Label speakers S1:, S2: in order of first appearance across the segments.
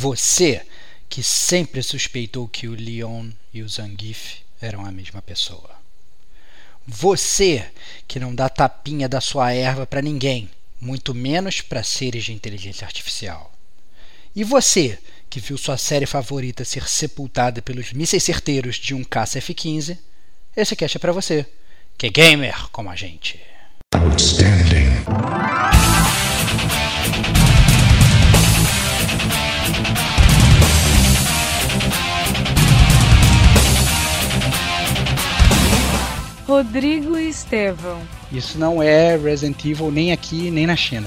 S1: Você que sempre suspeitou que o Leon e o Zangief eram a mesma pessoa. Você que não dá tapinha da sua erva para ninguém, muito menos para seres de inteligência artificial. E você que viu sua série favorita ser sepultada pelos mísseis certeiros de um caça F-15, esse cast é para você, que é gamer como a gente. Outstanding.
S2: Rodrigo Estevão.
S1: Isso não é Resident Evil nem aqui nem na China.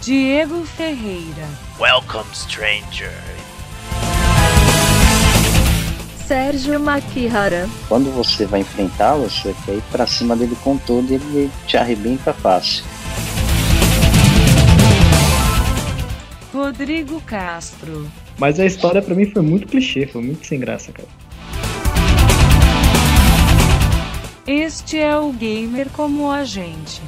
S2: Diego Ferreira.
S3: Welcome, stranger.
S2: Sérgio Makihara.
S4: Quando você vai enfrentá-lo, você quer ir pra cima dele com tudo e ele te arrebenta fácil.
S2: Rodrigo Castro.
S5: Mas a história para mim foi muito clichê, foi muito sem graça, cara.
S2: Este é o gamer como a gente.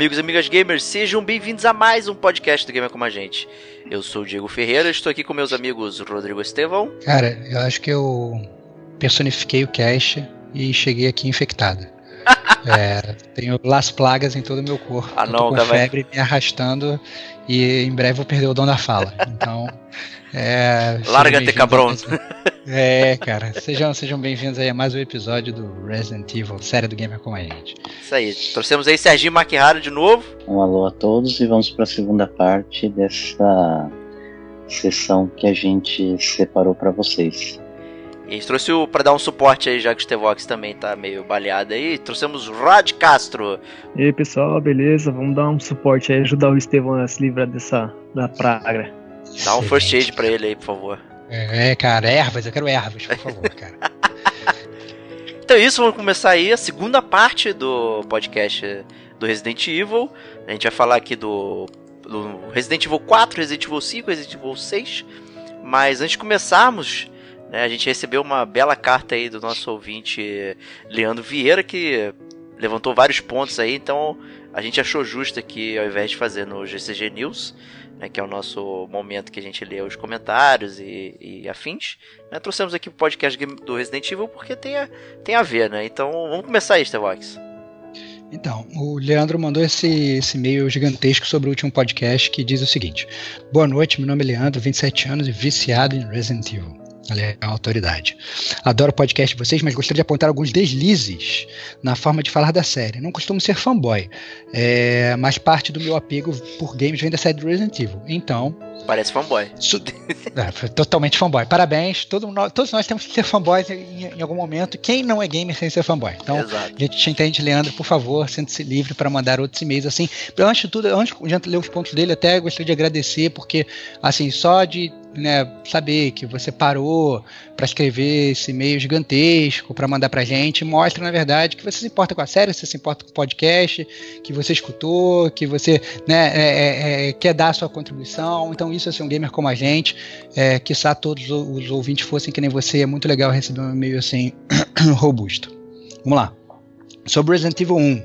S3: Amigos e amigas gamers, sejam bem-vindos a mais um podcast do Gamer Como a Gente. Eu sou o Diego Ferreira, estou aqui com meus amigos Rodrigo Estevão.
S1: Cara, eu acho que eu personifiquei o cash e cheguei aqui infectado. é, tenho las plagas em todo o meu corpo.
S3: Ah, não,
S1: tô com febre me arrastando e em breve vou perder o dom da fala. Então. É,
S3: Larga-te, cabrão.
S1: É, cara. Sejam, sejam bem-vindos aí a mais um episódio do Resident Evil, série do Gamer com a gente.
S3: Isso aí. Trouxemos aí Serginho Maquihara de novo.
S4: Um alô a todos e vamos para a segunda parte dessa sessão que a gente separou para vocês.
S3: E a gente trouxe o para dar um suporte aí, já que o Stevox também tá meio baleado aí. Trouxemos o Rod Castro.
S5: E aí, pessoal, beleza? Vamos dar um suporte aí, ajudar o Estevão a se livrar dessa da praga.
S3: Dá um first aid pra ele aí, por favor.
S1: É, cara, ervas, eu quero ervas, por favor, cara.
S3: então é isso, vamos começar aí a segunda parte do podcast do Resident Evil. A gente vai falar aqui do, do Resident Evil 4, Resident Evil 5, Resident Evil 6. Mas antes de começarmos, né, a gente recebeu uma bela carta aí do nosso ouvinte Leandro Vieira, que levantou vários pontos aí, então a gente achou justo aqui, ao invés de fazer no GCG News, né, que é o nosso momento que a gente lê os comentários e, e afins. Né, trouxemos aqui o podcast do Resident Evil porque tem a, tem a ver, né? Então vamos começar aí, Stevox.
S1: Então, o Leandro mandou esse, esse e-mail gigantesco sobre o último podcast que diz o seguinte: Boa noite, meu nome é Leandro, 27 anos e viciado em Resident Evil. Ela é a autoridade. Adoro o podcast de vocês, mas gostaria de apontar alguns deslizes na forma de falar da série. Não costumo ser fanboy, é, mas parte do meu apego por games vem da série do Resident Evil. Então.
S3: Parece fanboy.
S1: É, totalmente fanboy. Parabéns. Todo, todos nós temos que ser fanboys em, em, algum momento. Quem não é gamer sem ser fanboy? Então, Exato. a gente te entende, Leandro, por favor, sente-se livre para mandar outros e-mails assim. Antes de tudo, antes de ler os pontos dele, até gostaria de agradecer, porque, assim, só de né, saber que você parou para escrever esse e-mail gigantesco para mandar para gente, mostra na verdade que você se importa com a série, você se importa com o podcast, que você escutou, que você né, é, é, é quer dar a sua contribuição. Então isso assim um gamer como a gente, é, que todos os ouvintes fossem que nem você, é muito legal receber um e-mail assim robusto. Vamos lá. Sobre Resident Evil 1.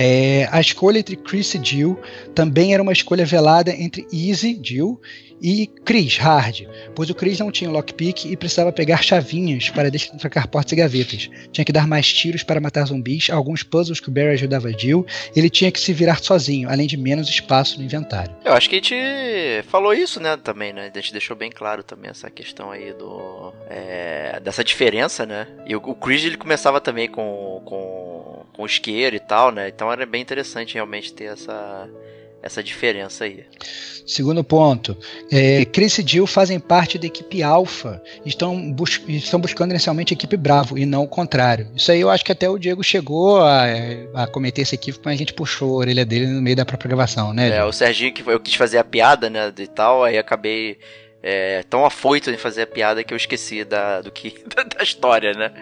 S1: É, a escolha entre Chris e Jill também era uma escolha velada entre Easy, Jill, e Chris Hard, pois o Chris não tinha lockpick e precisava pegar chavinhas para destrancar portas e gavetas. Tinha que dar mais tiros para matar zumbis, alguns puzzles que o Barry ajudava Jill, ele tinha que se virar sozinho, além de menos espaço no inventário.
S3: Eu acho que a gente falou isso, né, também, né? A gente deixou bem claro também essa questão aí do é, dessa diferença, né? E o, o Chris ele começava também com, com com isqueiro e tal, né? Então era bem interessante realmente ter essa essa diferença aí.
S1: Segundo ponto, é, Chris e Jill fazem parte da equipe Alpha, estão, bus estão buscando inicialmente a equipe Bravo e não o contrário. Isso aí eu acho que até o Diego chegou a, a cometer esse equívoco, mas a gente puxou a orelha dele no meio da própria gravação, né?
S3: É, o Serginho que eu quis fazer a piada, né, e tal, aí acabei é, tão afoito em fazer a piada que eu esqueci da, do que, da história, né?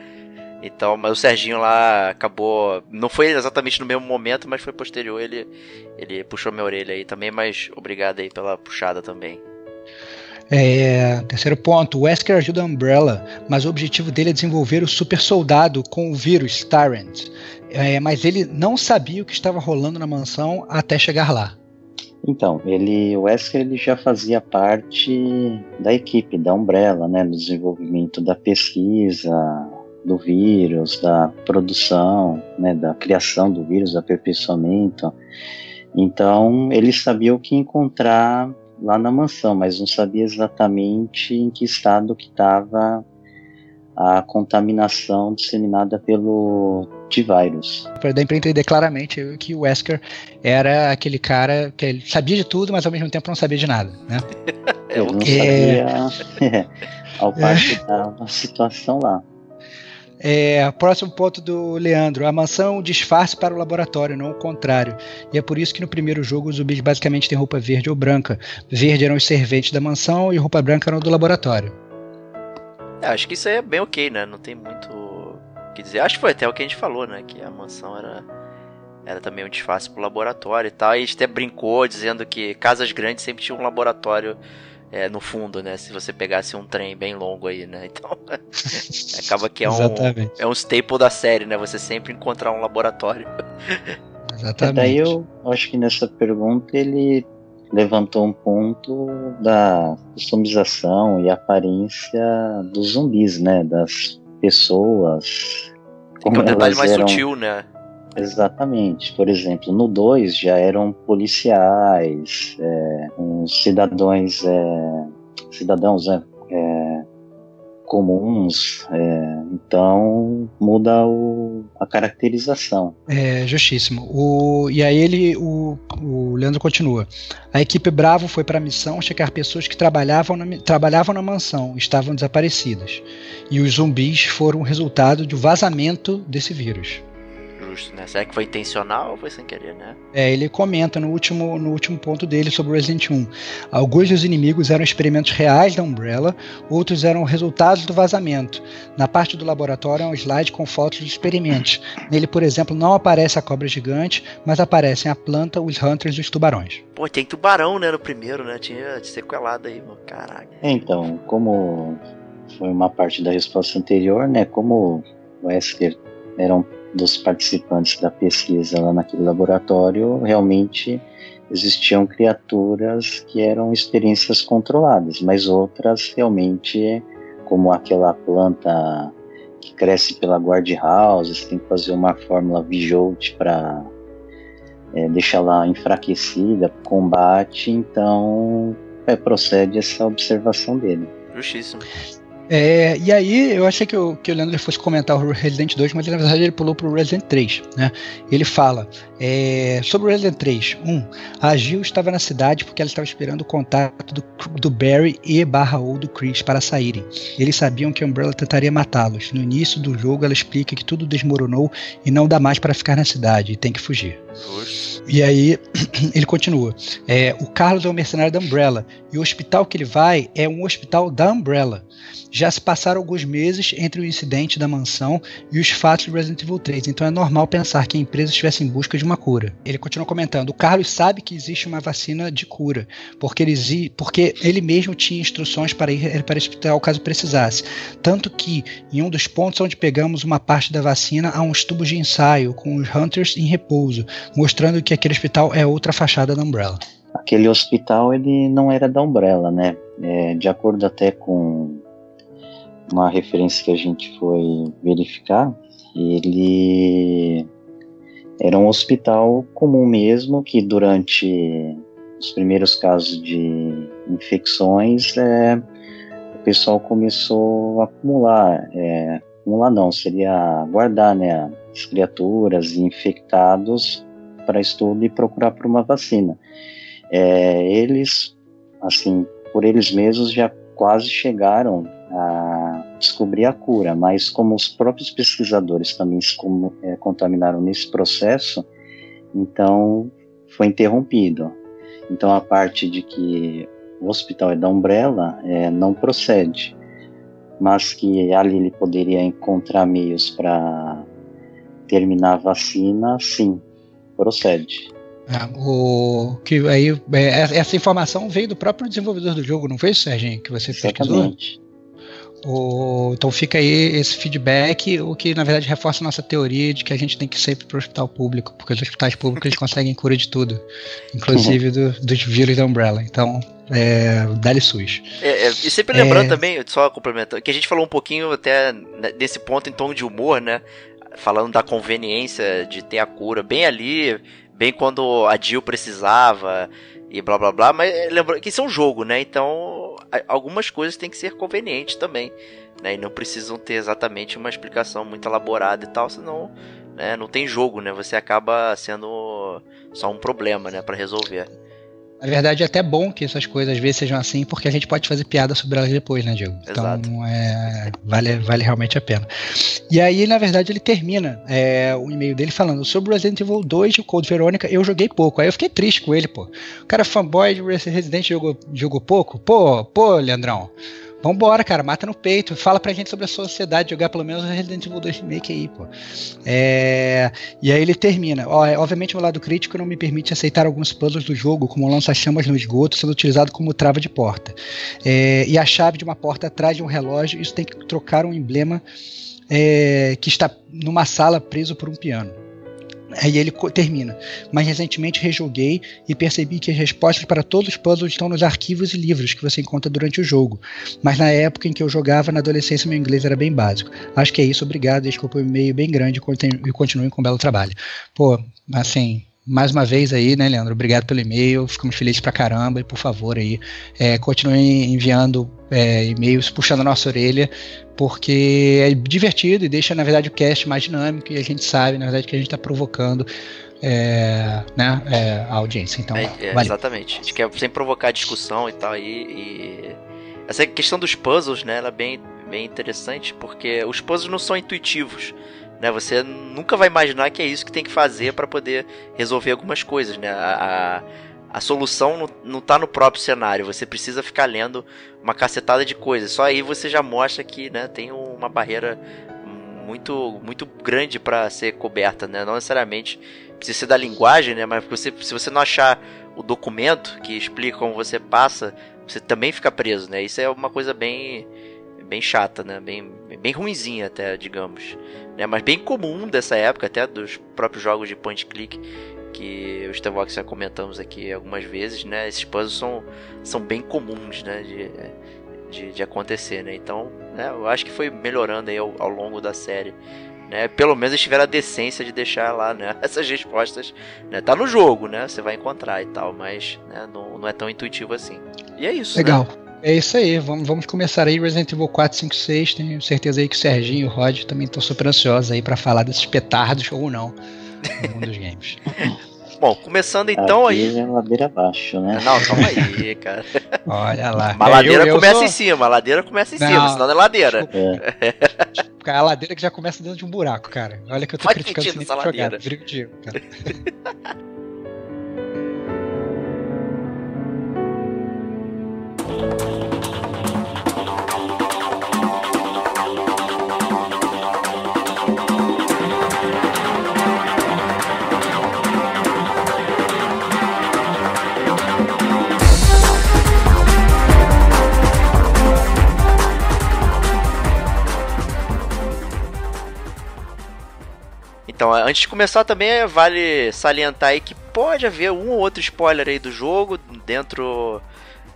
S3: Então, mas o Serginho lá acabou. Não foi exatamente no mesmo momento, mas foi posterior. Ele, ele puxou minha orelha aí também, mas obrigado aí pela puxada também.
S1: É, terceiro ponto, o Wesker ajuda a Umbrella, mas o objetivo dele é desenvolver o super soldado com o vírus Tyrant. É, mas ele não sabia o que estava rolando na mansão até chegar lá.
S4: Então, ele, o Wesker ele já fazia parte da equipe da Umbrella, né, no desenvolvimento da pesquisa, do vírus, da produção, né, da criação do vírus, do aperfeiçoamento. Então, ele sabia o que encontrar lá na mansão, mas não sabia exatamente em que estado que estava a contaminação disseminada pelo T-Vírus.
S1: Dá para entender claramente que o Wesker era aquele cara que ele sabia de tudo, mas ao mesmo tempo não sabia de nada, né?
S4: Ele não sabia ao parte da situação lá.
S1: É, próximo ponto do Leandro. A mansão disfarce para o laboratório, não o contrário. E é por isso que no primeiro jogo os zumbis basicamente têm roupa verde ou branca. Verde eram os serventes da mansão e roupa branca eram do laboratório.
S3: É, acho que isso aí é bem ok, né? Não tem muito o que dizer. Acho que foi até o que a gente falou, né? Que a mansão era, era também um disfarce para o laboratório e tal. E a gente até brincou dizendo que casas grandes sempre tinham um laboratório é, no fundo, né? Se você pegasse um trem bem longo aí, né? Então, acaba que é um, é um staple da série, né? Você sempre encontrar um laboratório.
S4: Exatamente. Daí eu acho que nessa pergunta ele levantou um ponto da customização e aparência dos zumbis, né? Das pessoas.
S3: É um detalhe mais eram... sutil, né?
S4: Exatamente. Por exemplo, no 2 já eram policiais, é, uns cidadãos, é, cidadãos é, é comuns, é, então muda o, a caracterização.
S1: É, justíssimo. O, e aí ele, o, o Leandro continua. A equipe Bravo foi para a missão checar pessoas que trabalhavam na, trabalhavam na mansão, estavam desaparecidas. E os zumbis foram resultado do vazamento desse vírus
S3: justo, né? Será que foi intencional ou foi sem querer, né?
S1: É, ele comenta no último, no último ponto dele sobre o Resident 1. Alguns dos inimigos eram experimentos reais da Umbrella, outros eram resultados do vazamento. Na parte do laboratório é um slide com fotos dos experimentos. Nele, por exemplo, não aparece a cobra gigante, mas aparecem a planta, os hunters e os tubarões.
S3: Pô, tem tubarão, né, no primeiro, né? Tinha sequelado aí, mano. Caraca.
S4: Então, como foi uma parte da resposta anterior, né? Como o Wesker era um dos participantes da pesquisa lá naquele laboratório, realmente existiam criaturas que eram experiências controladas, mas outras realmente, como aquela planta que cresce pela guardhouse, tem que fazer uma fórmula Vijolt para é, deixá-la enfraquecida, combate, então é, procede essa observação dele.
S3: Justíssimo.
S1: É, e aí, eu achei que o, que o Leandro fosse comentar o Resident 2, mas na verdade ele pulou para o Resident 3. Né? Ele fala é, sobre o Resident 3. 1. Um, a Jill estava na cidade porque ela estava esperando o contato do, do Barry e barra ou do Chris para saírem. Eles sabiam que a Umbrella tentaria matá-los. No início do jogo, ela explica que tudo desmoronou e não dá mais para ficar na cidade e tem que fugir. E aí, ele continua. É, o Carlos é o mercenário da Umbrella e o hospital que ele vai é um hospital da Umbrella. Já se passaram alguns meses entre o incidente da mansão e os fatos de Resident Evil 3, então é normal pensar que a empresa estivesse em busca de uma cura. Ele continua comentando: o Carlos sabe que existe uma vacina de cura, porque ele, porque ele mesmo tinha instruções para ir para o hospital caso precisasse. Tanto que, em um dos pontos onde pegamos uma parte da vacina, há uns tubos de ensaio com os Hunters em repouso, mostrando que aquele hospital é outra fachada da Umbrella.
S4: Aquele hospital ele não era da Umbrella, né? É, de acordo até com uma referência que a gente foi verificar, ele era um hospital comum mesmo, que durante os primeiros casos de infecções, é, o pessoal começou a acumular, é, acumular não, seria guardar né, as criaturas infectados para estudo e procurar por uma vacina. É, eles, assim, por eles mesmos já quase chegaram a descobrir a cura, mas como os próprios pesquisadores também se é, contaminaram nesse processo, então foi interrompido. Então a parte de que o hospital é da Umbrella é, não procede, mas que ali ele poderia encontrar meios para terminar a vacina, sim, procede.
S1: Ah, o que aí é, essa informação veio do próprio desenvolvedor do jogo, não foi isso, Serginho, que você Exatamente. pesquisou? O, então fica aí esse feedback, o que na verdade reforça a nossa teoria de que a gente tem que ir sempre para o hospital público, porque os hospitais públicos eles conseguem cura de tudo, inclusive do, dos vírus da Umbrella. Então, é, dá-lhe SUS.
S3: É, é, e sempre lembrando é... também, só complementando, que a gente falou um pouquinho até nesse ponto em tom de humor, né? Falando da conveniência de ter a cura bem ali, bem quando a Jill precisava e blá blá blá, mas é, lembra que isso é um jogo, né? Então algumas coisas têm que ser convenientes também, né? E não precisam ter exatamente uma explicação muito elaborada e tal, senão né, não tem jogo, né? Você acaba sendo só um problema, né, para resolver.
S1: Na verdade, é até bom que essas coisas às vezes sejam assim, porque a gente pode fazer piada sobre elas depois, né, Diego? Exato. Então, é, vale, vale realmente a pena. E aí, na verdade, ele termina é, o e-mail dele falando sobre o Resident Evil 2 e o Code Verônica, eu joguei pouco. Aí eu fiquei triste com ele, pô. O cara fanboy de Resident jogou, jogou pouco? Pô, pô, Leandrão. Vambora, cara, mata no peito. Fala pra gente sobre a sociedade, jogar pelo menos Resident Evil 2 Remake aí, pô. É... E aí ele termina. Ó, é, obviamente, o lado crítico não me permite aceitar alguns puzzles do jogo, como lança-chamas no esgoto, sendo utilizado como trava de porta. É... E a chave de uma porta atrás de um relógio, isso tem que trocar um emblema é... que está numa sala preso por um piano. Aí ele termina. Mas recentemente rejoguei e percebi que as respostas para todos os puzzles estão nos arquivos e livros que você encontra durante o jogo. Mas na época em que eu jogava, na adolescência, meu inglês era bem básico. Acho que é isso, obrigado. Desculpa o e-mail bem grande e continuem com um belo trabalho. Pô, assim, mais uma vez aí, né, Leandro? Obrigado pelo e-mail, ficamos felizes pra caramba e por favor aí, é, continue enviando é, e-mails puxando a nossa orelha, porque é divertido e deixa, na verdade, o cast mais dinâmico e a gente sabe, na verdade, que a gente está provocando é, né, é, a audiência. Então,
S3: é, é exatamente. A gente quer sempre provocar discussão e tal. aí e essa questão dos puzzles, né, ela é bem, bem interessante, porque os puzzles não são intuitivos. Né? Você nunca vai imaginar que é isso que tem que fazer para poder resolver algumas coisas. Né? A, a, a solução não, não tá no próprio cenário, você precisa ficar lendo uma cacetada de coisas. Só aí você já mostra que né, tem uma barreira muito muito grande para ser coberta, né? Não necessariamente precisa ser da linguagem, né? Mas você, se você não achar o documento que explica como você passa, você também fica preso, né? Isso é uma coisa bem bem chata, né? Bem, bem ruinzinha até, digamos. Né? Mas bem comum dessa época, até dos próprios jogos de point click que o Stevox já comentamos aqui algumas vezes, né? Esses puzzles são, são bem comuns, né? De, de, de acontecer, né? Então, né? eu acho que foi melhorando aí ao, ao longo da série. Né, pelo menos eles tiveram a decência de deixar lá né, essas respostas. Né, tá no jogo, né? Você vai encontrar e tal, mas né, não, não é tão intuitivo assim. E é isso.
S1: Legal. Né? É isso aí, vamos, vamos começar aí Resident Evil 4, 5, 6. Tenho certeza aí que o Serginho e o Rod também estão super ansiosos aí para falar desses petardos ou não no mundo dos games.
S3: Bom, começando então
S4: Aqui aí. É ladeira abaixo, né?
S3: Não, calma aí, cara.
S1: Olha lá.
S3: A ladeira eu, eu começa sou... em cima, a ladeira começa em não, cima, senão não é ladeira.
S1: É. A ladeira que já começa dentro de um buraco, cara. Olha que eu tô Faz criticando essa jogada. Vira contigo, cara.
S3: Então, antes de começar também vale salientar aí que pode haver um ou outro spoiler aí do jogo dentro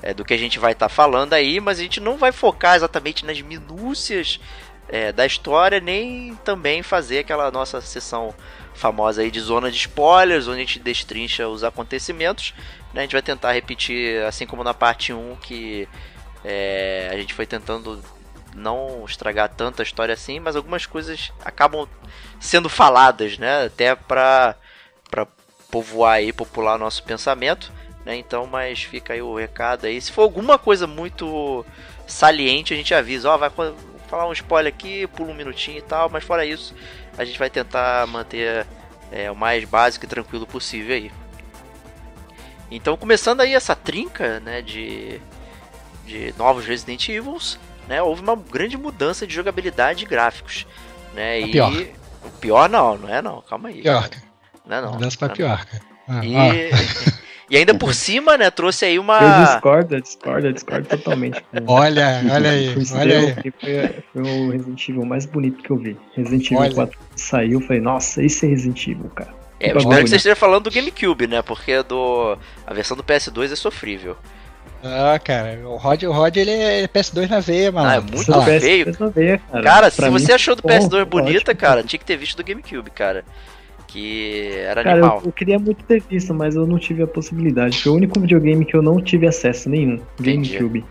S3: é, do que a gente vai estar tá falando aí, mas a gente não vai focar exatamente nas minúcias é, da história, nem também fazer aquela nossa sessão famosa aí de zona de spoilers, onde a gente destrincha os acontecimentos. Né? A gente vai tentar repetir, assim como na parte 1, que é, a gente foi tentando não estragar tanta história assim, mas algumas coisas acabam sendo faladas, né? Até para povoar aí, popular nosso pensamento, né? Então, mas fica aí o recado aí. Se for alguma coisa muito saliente, a gente avisa, ó, oh, vai falar um spoiler aqui, pula um minutinho e tal, mas fora isso, a gente vai tentar manter é, o mais básico e tranquilo possível aí. Então, começando aí essa trinca, né, de, de novos Resident Evils, né, houve uma grande mudança de jogabilidade e gráficos, né, e
S1: pior.
S3: o pior não, não é não, calma aí.
S1: Pior.
S3: Não é não.
S1: Mudança pra
S3: não,
S1: pior, cara. Ah,
S3: e,
S1: ah.
S3: e ainda por cima, né, trouxe aí uma...
S5: Eu discordo, eu discordo, eu discordo totalmente.
S1: Olha, olha aí, olha aí.
S5: Foi, foi, o Resident Evil mais bonito que eu vi. Resident Evil
S1: Olha.
S5: 4 saiu, eu falei, nossa, esse é Resident Evil, cara.
S3: É, eu espero que você esteja falando do GameCube, né, porque do a versão do PS2 é sofrível.
S1: Ah, cara, o Rod, o Rod ele é PS2 na veia, mano.
S3: Ah, é muito
S1: Sei lá.
S5: PS2
S3: feio.
S5: na veia, cara.
S3: Cara, se
S5: Pra
S3: você
S5: mim,
S3: achou do
S5: bom,
S3: PS2 bonita,
S5: ótimo.
S3: cara, tinha que ter visto do GameCube, cara. Que era
S5: Cara,
S3: animal.
S5: eu, eu queria muito ter visto, mas eu não tive a possibilidade. Foi o único videogame que eu não tive acesso nenhum.
S3: Entendi.
S5: GameCube.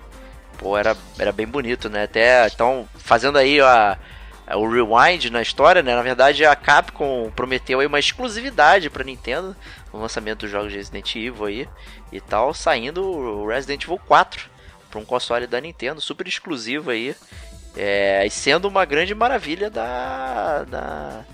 S3: Pô, era, era bem bonito, né? Até, então, fazendo aí a, a- o rewind na história, né? Na verdade, a Capcom prometeu aí uma exclusividade pra Nintendo no lançamento dos jogos de Resident Evil aí e tal, saindo o Resident Evil 4 pra um console da Nintendo, super exclusivo aí. É, e sendo uma grande maravilha da, da,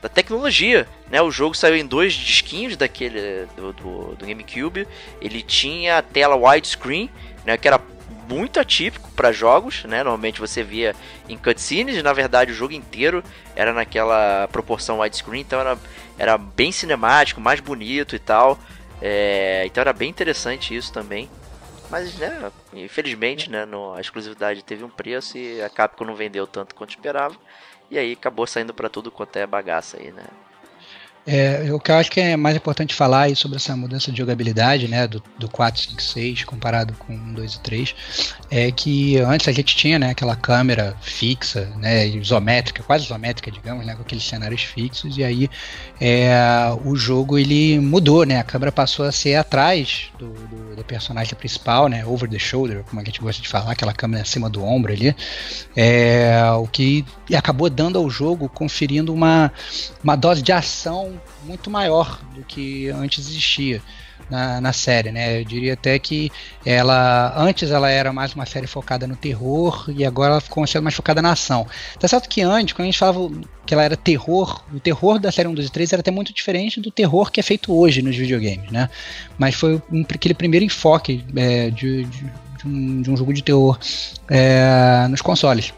S3: da tecnologia, né? O jogo saiu em dois disquinhos daquele do, do, do GameCube. Ele tinha a tela widescreen, né? Que era muito atípico para jogos, né? Normalmente você via em cutscenes, na verdade o jogo inteiro era naquela proporção widescreen, então era, era bem cinemático, mais bonito e tal. É, então era bem interessante isso também. Mas, né, infelizmente, né, no- a exclusividade teve um preço e a Capcom não vendeu tanto quanto esperava. E aí acabou saindo pra tudo quanto é bagaça aí, né?
S1: É, o que eu acho que é mais importante falar aí sobre essa mudança de jogabilidade, né, do, do 4, 5, 6 comparado com 1, 2 e 3, é que antes a gente tinha, né, aquela câmera fixa, né, isométrica, quase isométrica, digamos, né, com aqueles cenários fixos, e aí é, o jogo ele mudou, né, a câmera passou a ser atrás do, do, do personagem principal, né, over the shoulder, como a gente gosta de falar, aquela câmera acima do ombro ali, é, o que acabou dando ao jogo, conferindo uma, uma dose de ação muito maior do que antes existia na, na série, né? Eu diria até que ela antes ela era mais uma série focada no terror e agora ela ficou sendo mais focada na ação. Tá certo que antes, quando a gente falava que ela era terror, o terror da série 1, 2 e 3 era até muito diferente do terror que é feito hoje nos videogames, né? Mas foi um, aquele primeiro enfoque é, de, de, de, um, de um jogo de terror é, nos consoles.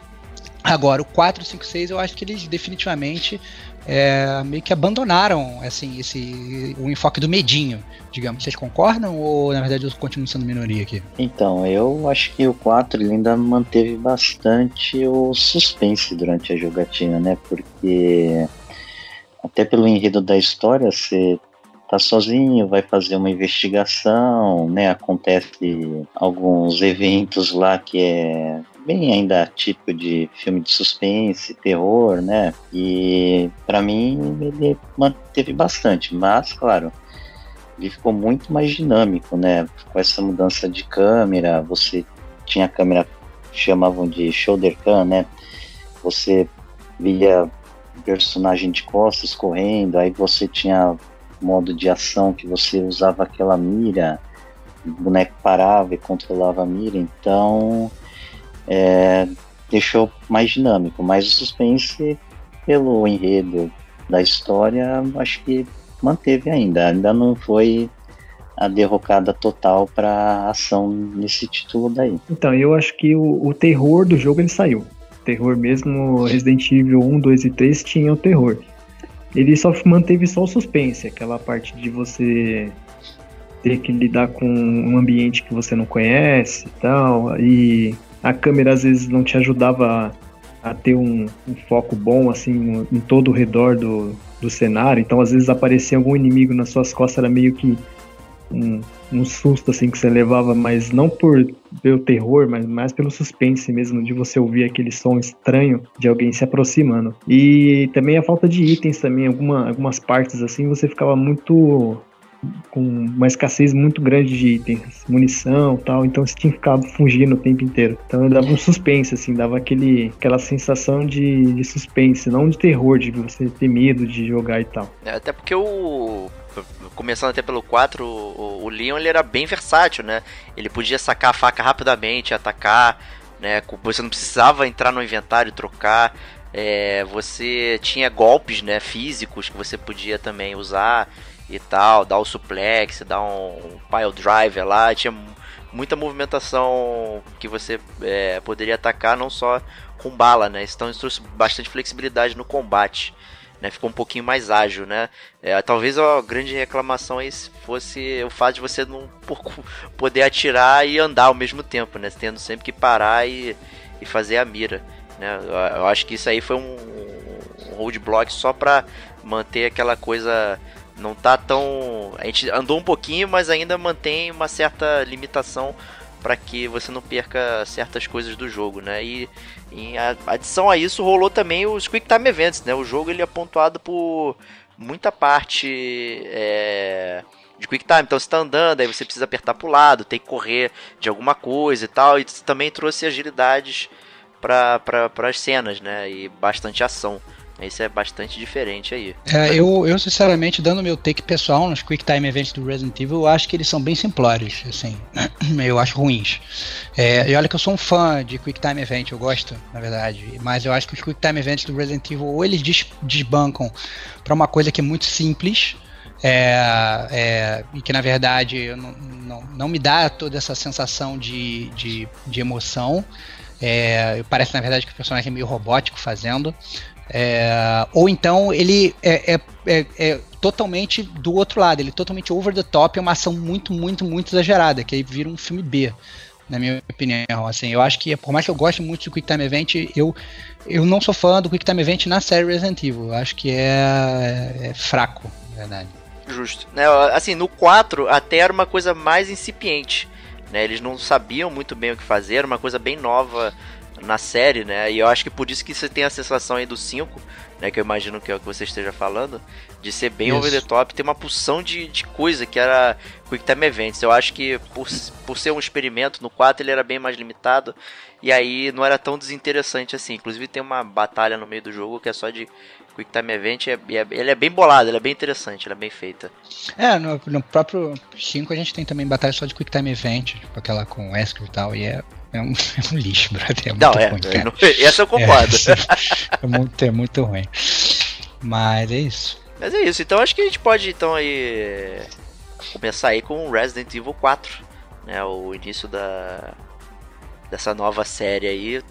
S1: Agora, o 4, 5, 6, eu acho que eles definitivamente é, meio que abandonaram assim, esse, o enfoque do medinho, digamos. Vocês concordam ou na verdade eu continuo sendo minoria aqui?
S4: Então, eu acho que o 4 ele ainda manteve bastante o suspense durante a jogatina, né? Porque até pelo enredo da história, você tá sozinho, vai fazer uma investigação, né? Acontece alguns eventos lá que é bem ainda típico de filme de suspense, terror, né? E para mim ele manteve bastante, mas claro, ele ficou muito mais dinâmico, né? Com essa mudança de câmera, você tinha a câmera chamavam de shoulder cam, né? Você via personagem de costas correndo, aí você tinha modo de ação que você usava aquela mira, o boneco parava e controlava a mira, então é, deixou mais dinâmico, mas o suspense pelo enredo da história, acho que manteve ainda, ainda não foi a derrocada total para ação nesse título daí.
S5: Então, eu acho que o, o, terror do jogo ele saiu. O terror mesmo, Resident Evil 1, 2 e 3 tinha o terror. Ele só manteve só o suspense, aquela parte de você ter que lidar com um ambiente que você não conhece e tal, e a câmera às vezes não te ajudava a, ter um, um, foco bom assim em todo o redor do, do cenário, então às vezes aparecia algum inimigo nas suas costas, era meio que um, um, susto assim que você levava, mas não por pelo terror, mas mais pelo suspense mesmo de você ouvir aquele som estranho de alguém se aproximando. E também a falta de itens também, alguma, algumas partes assim, você ficava muito com uma escassez muito grande de itens, munição tal, então você tinha que ficar fugindo o tempo inteiro. Então dava um suspense, assim, dava aquele, aquela sensação de, de suspense, não de terror, de você ter medo de jogar e tal.
S3: É, até porque o, começando até pelo 4, o, o Leon ele era bem versátil, né? Ele podia sacar a faca rapidamente, atacar, né? Você não precisava entrar no inventário trocar. É, você tinha golpes, né, físicos que você podia também usar e tal, dar o suplex, um, um pile driver lá, tinha muita movimentação que você é, poderia atacar não só com bala, né? Então isso trouxe bastante flexibilidade no combate. Né, ficou um pouquinho mais ágil, né? É, talvez a grande reclamação aí fosse o fato de você não poder atirar e andar ao mesmo tempo, né? Tendo sempre que parar e, e fazer a mira. Né? Eu acho que isso aí foi um, um roadblock só para manter aquela coisa não tá tão. A gente andou um pouquinho, mas ainda mantém uma certa limitação para que você não perca certas coisas do jogo, né? E em adição a isso rolou também os Quick Time Events, né? O jogo ele é pontuado por muita parte é, de Quick Time. Então você está andando, aí você precisa apertar para o lado, tem que correr de alguma coisa e tal. E também trouxe agilidades para as cenas, né? E bastante ação. Isso é bastante diferente aí.
S1: É, eu, eu, sinceramente, dando meu take pessoal nos Quick Time Events do Resident Evil, eu acho que eles são bem simplórios, assim. Eu acho ruins. É, e olha que eu sou um fã de Quick Time Event, eu gosto, na verdade. Mas eu acho que os Quick Time Events do Resident Evil, ou eles des desbancam para uma coisa que é muito simples, é, é, e que na verdade não, não, não, me dá toda essa sensação de, de, de emoção. É, parece na verdade que o personagem é meio robótico fazendo. É, ou então ele é, é, é, é, totalmente do outro lado, ele é totalmente over the top, é uma ação muito, muito, muito exagerada, que aí vira um filme B, na minha opinião. Assim, eu acho que, por mais que eu goste muito do Quick Time Event, eu, eu não sou fã do Quick Time Event na série Resident Evil. Eu acho que é, é fraco, na verdade.
S3: Justo. Né, assim, no 4 até era uma coisa mais incipiente. Né? Eles não sabiam muito bem o que fazer, uma coisa bem nova na série, né? E eu acho que por isso que você tem a sensação aí do 5, né? Que eu imagino que é o que você esteja falando, de ser bem isso. over the top, tem uma pulsão de, de coisa que era Quick Time Events. Eu acho que por, por ser um experimento, no 4 ele era bem mais limitado, e aí não era tão desinteressante assim. Inclusive tem uma batalha no meio do jogo que é só de Quick Time Event, é, é, ele é bem bolado, ele é bem interessante, ele é bem feita.
S1: É, no, no próprio 5 a gente tem também batalha só de Quick Time Event, tipo aquela com Wesker e tal, e é é um, é um lixo, brother. É
S3: não, é, ruim, é, não, essa eu concordo.
S1: É, é, muito, é muito ruim. Mas é isso.
S3: Mas é isso, então acho que a gente pode então aí começar aí com Resident Evil 4, né, o início da dessa nova série aí,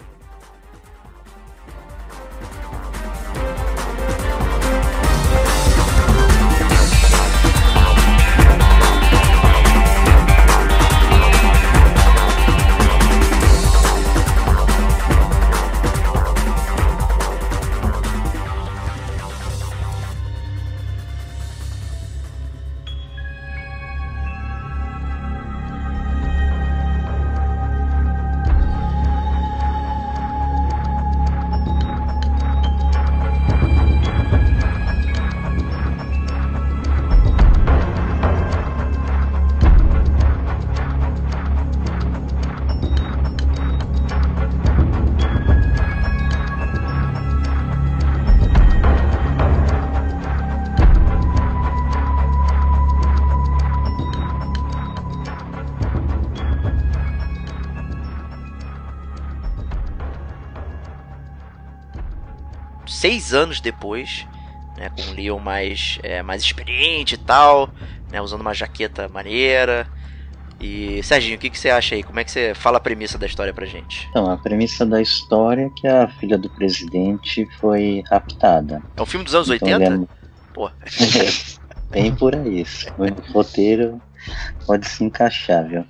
S3: anos depois, né, com o Leon mais, é, mais experiente e tal, né, usando uma jaqueta maneira. E Serginho, o que, que você acha aí? Como é que você fala a premissa da história pra gente?
S4: Então, a premissa da história é que a filha do presidente foi raptada.
S3: É um filme dos anos então, 80? É... Pô.
S4: Bem por aí. O roteiro pode se encaixar, viu?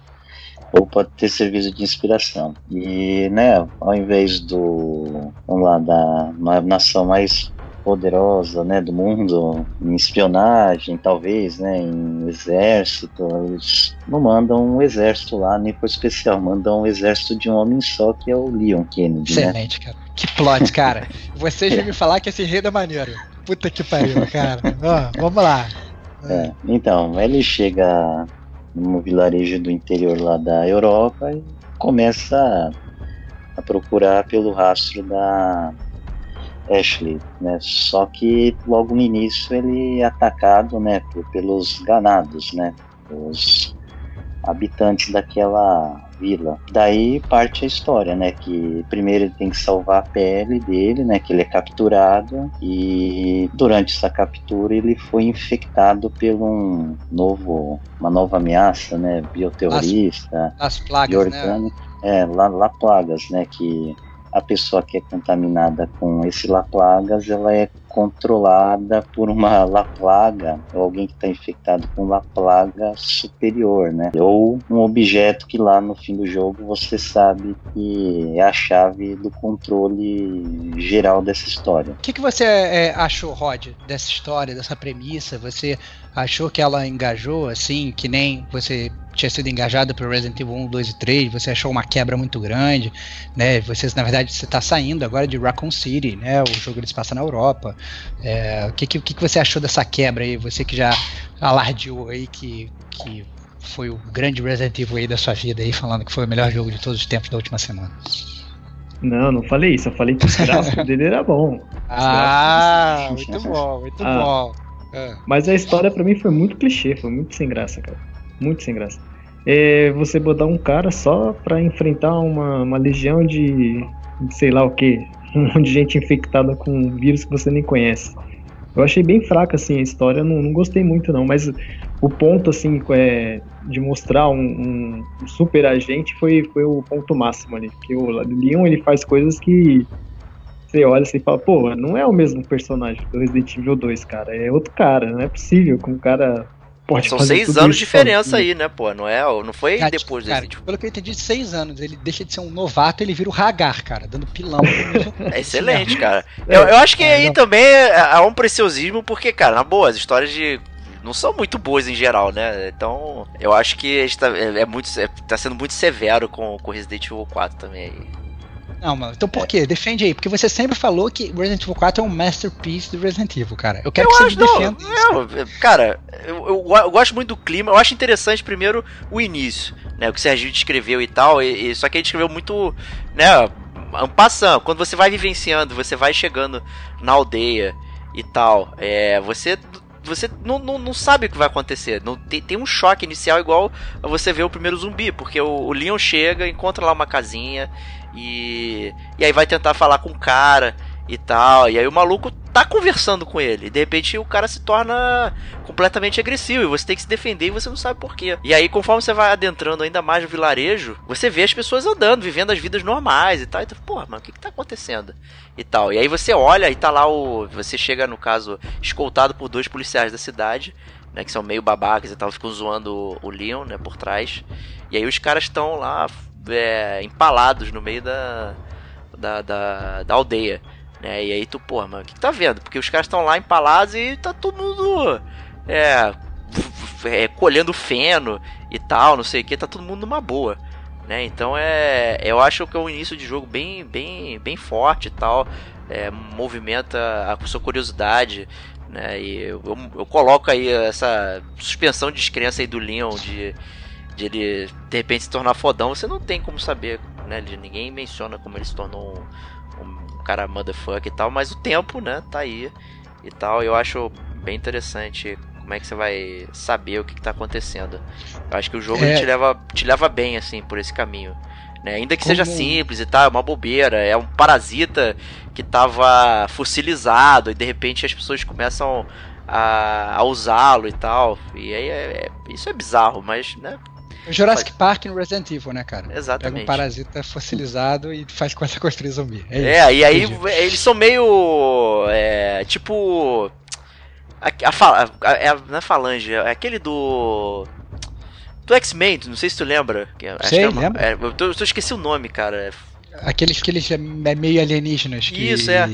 S4: Ou pode ter serviço de inspiração. E, né, ao invés do, vamos lá, da nação mais poderosa, né, do mundo, em espionagem, talvez, né, em exército, eles não mandam um exército lá, nem por especial, mandam um exército de um homem só, que é o Leon Kennedy,
S1: né? Excelente, né? cara. Que plot, cara. Você já me falar que esse rei é maneiro. Puta que pariu, cara. Ó, vamos lá.
S4: É, então, ele chega num vilarejo do interior lá da Europa e começa a, a procurar pelo rastro da, Ashley, né? Só que logo no início ele é atacado, né, pelos ganados, né? Os habitantes daquela vila. Daí parte a história, né? Que primeiro ele tem que salvar a pele dele, né? Que ele é capturado e durante essa captura ele foi infectado por um novo, uma nova ameaça, né? Bioterrorista,
S1: as, as plagas, né?
S4: É, lá, lá plagas, né? Que a pessoa que é contaminada com esse La Plagas, ela é controlada por uma La Plaga, ou alguém que está infectado com La Plaga superior, né? Ou um objeto que lá no fim do jogo você sabe que é a chave do controle geral dessa história. O
S1: que, que você é, achou, Rod, dessa história, dessa premissa? Você achou que ela engajou, assim, que nem você tinha sido engajado pelo Resident Evil 1, 2 e 3, você achou uma quebra muito grande, né? Você, na verdade, você está saindo agora de Raccoon City, né? O jogo ele se passa na Europa. É, o que, que, que você achou dessa quebra aí? Você que já alardeou aí que, que foi o grande Resident Evil aí da sua vida aí, falando que foi o melhor jogo de todos os tempos da última semana.
S5: Não, não falei isso, eu falei que o gráfico dele era bom.
S1: Ah, muito bom, muito ah, bom.
S5: Mas a história para mim foi muito clichê, foi muito sem graça, cara. Muito sem graça. É você botar um cara só para enfrentar uma, uma legião de, de sei lá o que, um monte de gente infectada com um vírus que você nem conhece. Eu achei bem fraca assim a história, não, não gostei muito não, mas o ponto assim é, de mostrar um, um, super agente foi, foi o ponto máximo ali, que o Leon ele faz coisas que você olha assim e fala, pô, não é o mesmo personagem do Resident Evil 2, cara. É outro cara, não é possível que um cara pode
S3: São seis anos de diferença aí, né, pô? Não é, não foi cara, depois
S1: cara,
S3: desse.
S1: Pelo que eu entendi, seis anos. Ele deixa de ser um novato, ele vira o Hagar, cara, dando pilão.
S3: é excelente, cara. Eu, eu acho que é, aí não. também há um preciosismo, porque, cara, na boa, as histórias de não são muito boas em geral, né? Então, eu acho que a gente tá, é, é muito, é, tá sendo muito severo com o Resident Evil 4 também aí.
S1: Não, mano. Então por quê? Defende aí. Porque você sempre falou que Resident Evil 4 é um masterpiece do Resident Evil, cara. Eu quero eu que acho, você defenda
S3: não. Não, cara, eu, eu, eu, gosto muito do clima. Eu acho interessante, primeiro, o início. Né, o que o Serginho descreveu e tal. E, e, só que ele descreveu muito. Né, passando. Quando você vai vivenciando, você vai chegando na aldeia e tal. É, você você não, não, não, sabe o que vai acontecer. Não, tem, tem, um choque inicial igual você ver o primeiro zumbi, porque o, o Leon chega, encontra lá uma casinha e, e aí vai tentar falar com o cara e tal. E aí o maluco tá conversando com ele. E de repente o cara se torna completamente agressivo. E você tem que se defender e você não sabe porquê. E aí, conforme você vai adentrando ainda mais no vilarejo, você vê as pessoas andando, vivendo as vidas normais e tal. E tu, porra, mano, o que, que tá acontecendo? E tal. E aí você olha e tá lá o. Você chega, no caso, escoltado por dois policiais da cidade. Né, que são meio babacas e tal, ficam zoando o, Leon, né, por trás. E aí os caras estão lá é, empalados no meio da, da, da, da, aldeia. Né? E aí tu, porra, mano, o que, que tá vendo? Porque os caras estão lá empalados e tá todo mundo é, é, colhendo feno e tal, não sei o que, tá todo mundo numa boa. Né? Então é. Eu acho que é um início de jogo bem, bem, bem forte e tal. É, movimenta a sua curiosidade. Né? E eu, eu, eu, coloco aí essa suspensão de descrença aí do Leon de de ele de repente se tornar fodão, você não tem como saber, né? Ninguém menciona como ele se tornou um, um cara motherfucker e tal, mas o tempo, né, tá aí e tal. Eu acho bem interessante como é que você vai saber o que, que tá acontecendo. Eu acho que o jogo é... te, leva, te leva bem, assim, por esse caminho. Né? Ainda que como... seja simples e tal, é uma bobeira, é um parasita que tava fossilizado e de repente as pessoas começam a, a usá-lo e tal. E aí é, é, isso é bizarro, mas né,
S1: Jurassic Park no Resident Evil, né, cara?
S3: Exatamente.
S1: Pega um parasita fossilizado e faz com essa construir zumbi.
S3: É, é e aí Entendi. eles são meio. É, tipo. A, a, a, é, não é falange, é aquele do. Do X-Men, não sei se tu lembra.
S1: Sei, é uma, lembra?
S3: É, eu, tô, eu esqueci o nome, cara.
S1: Aqueles que eles é meio alienígenas. Que...
S3: Isso, é.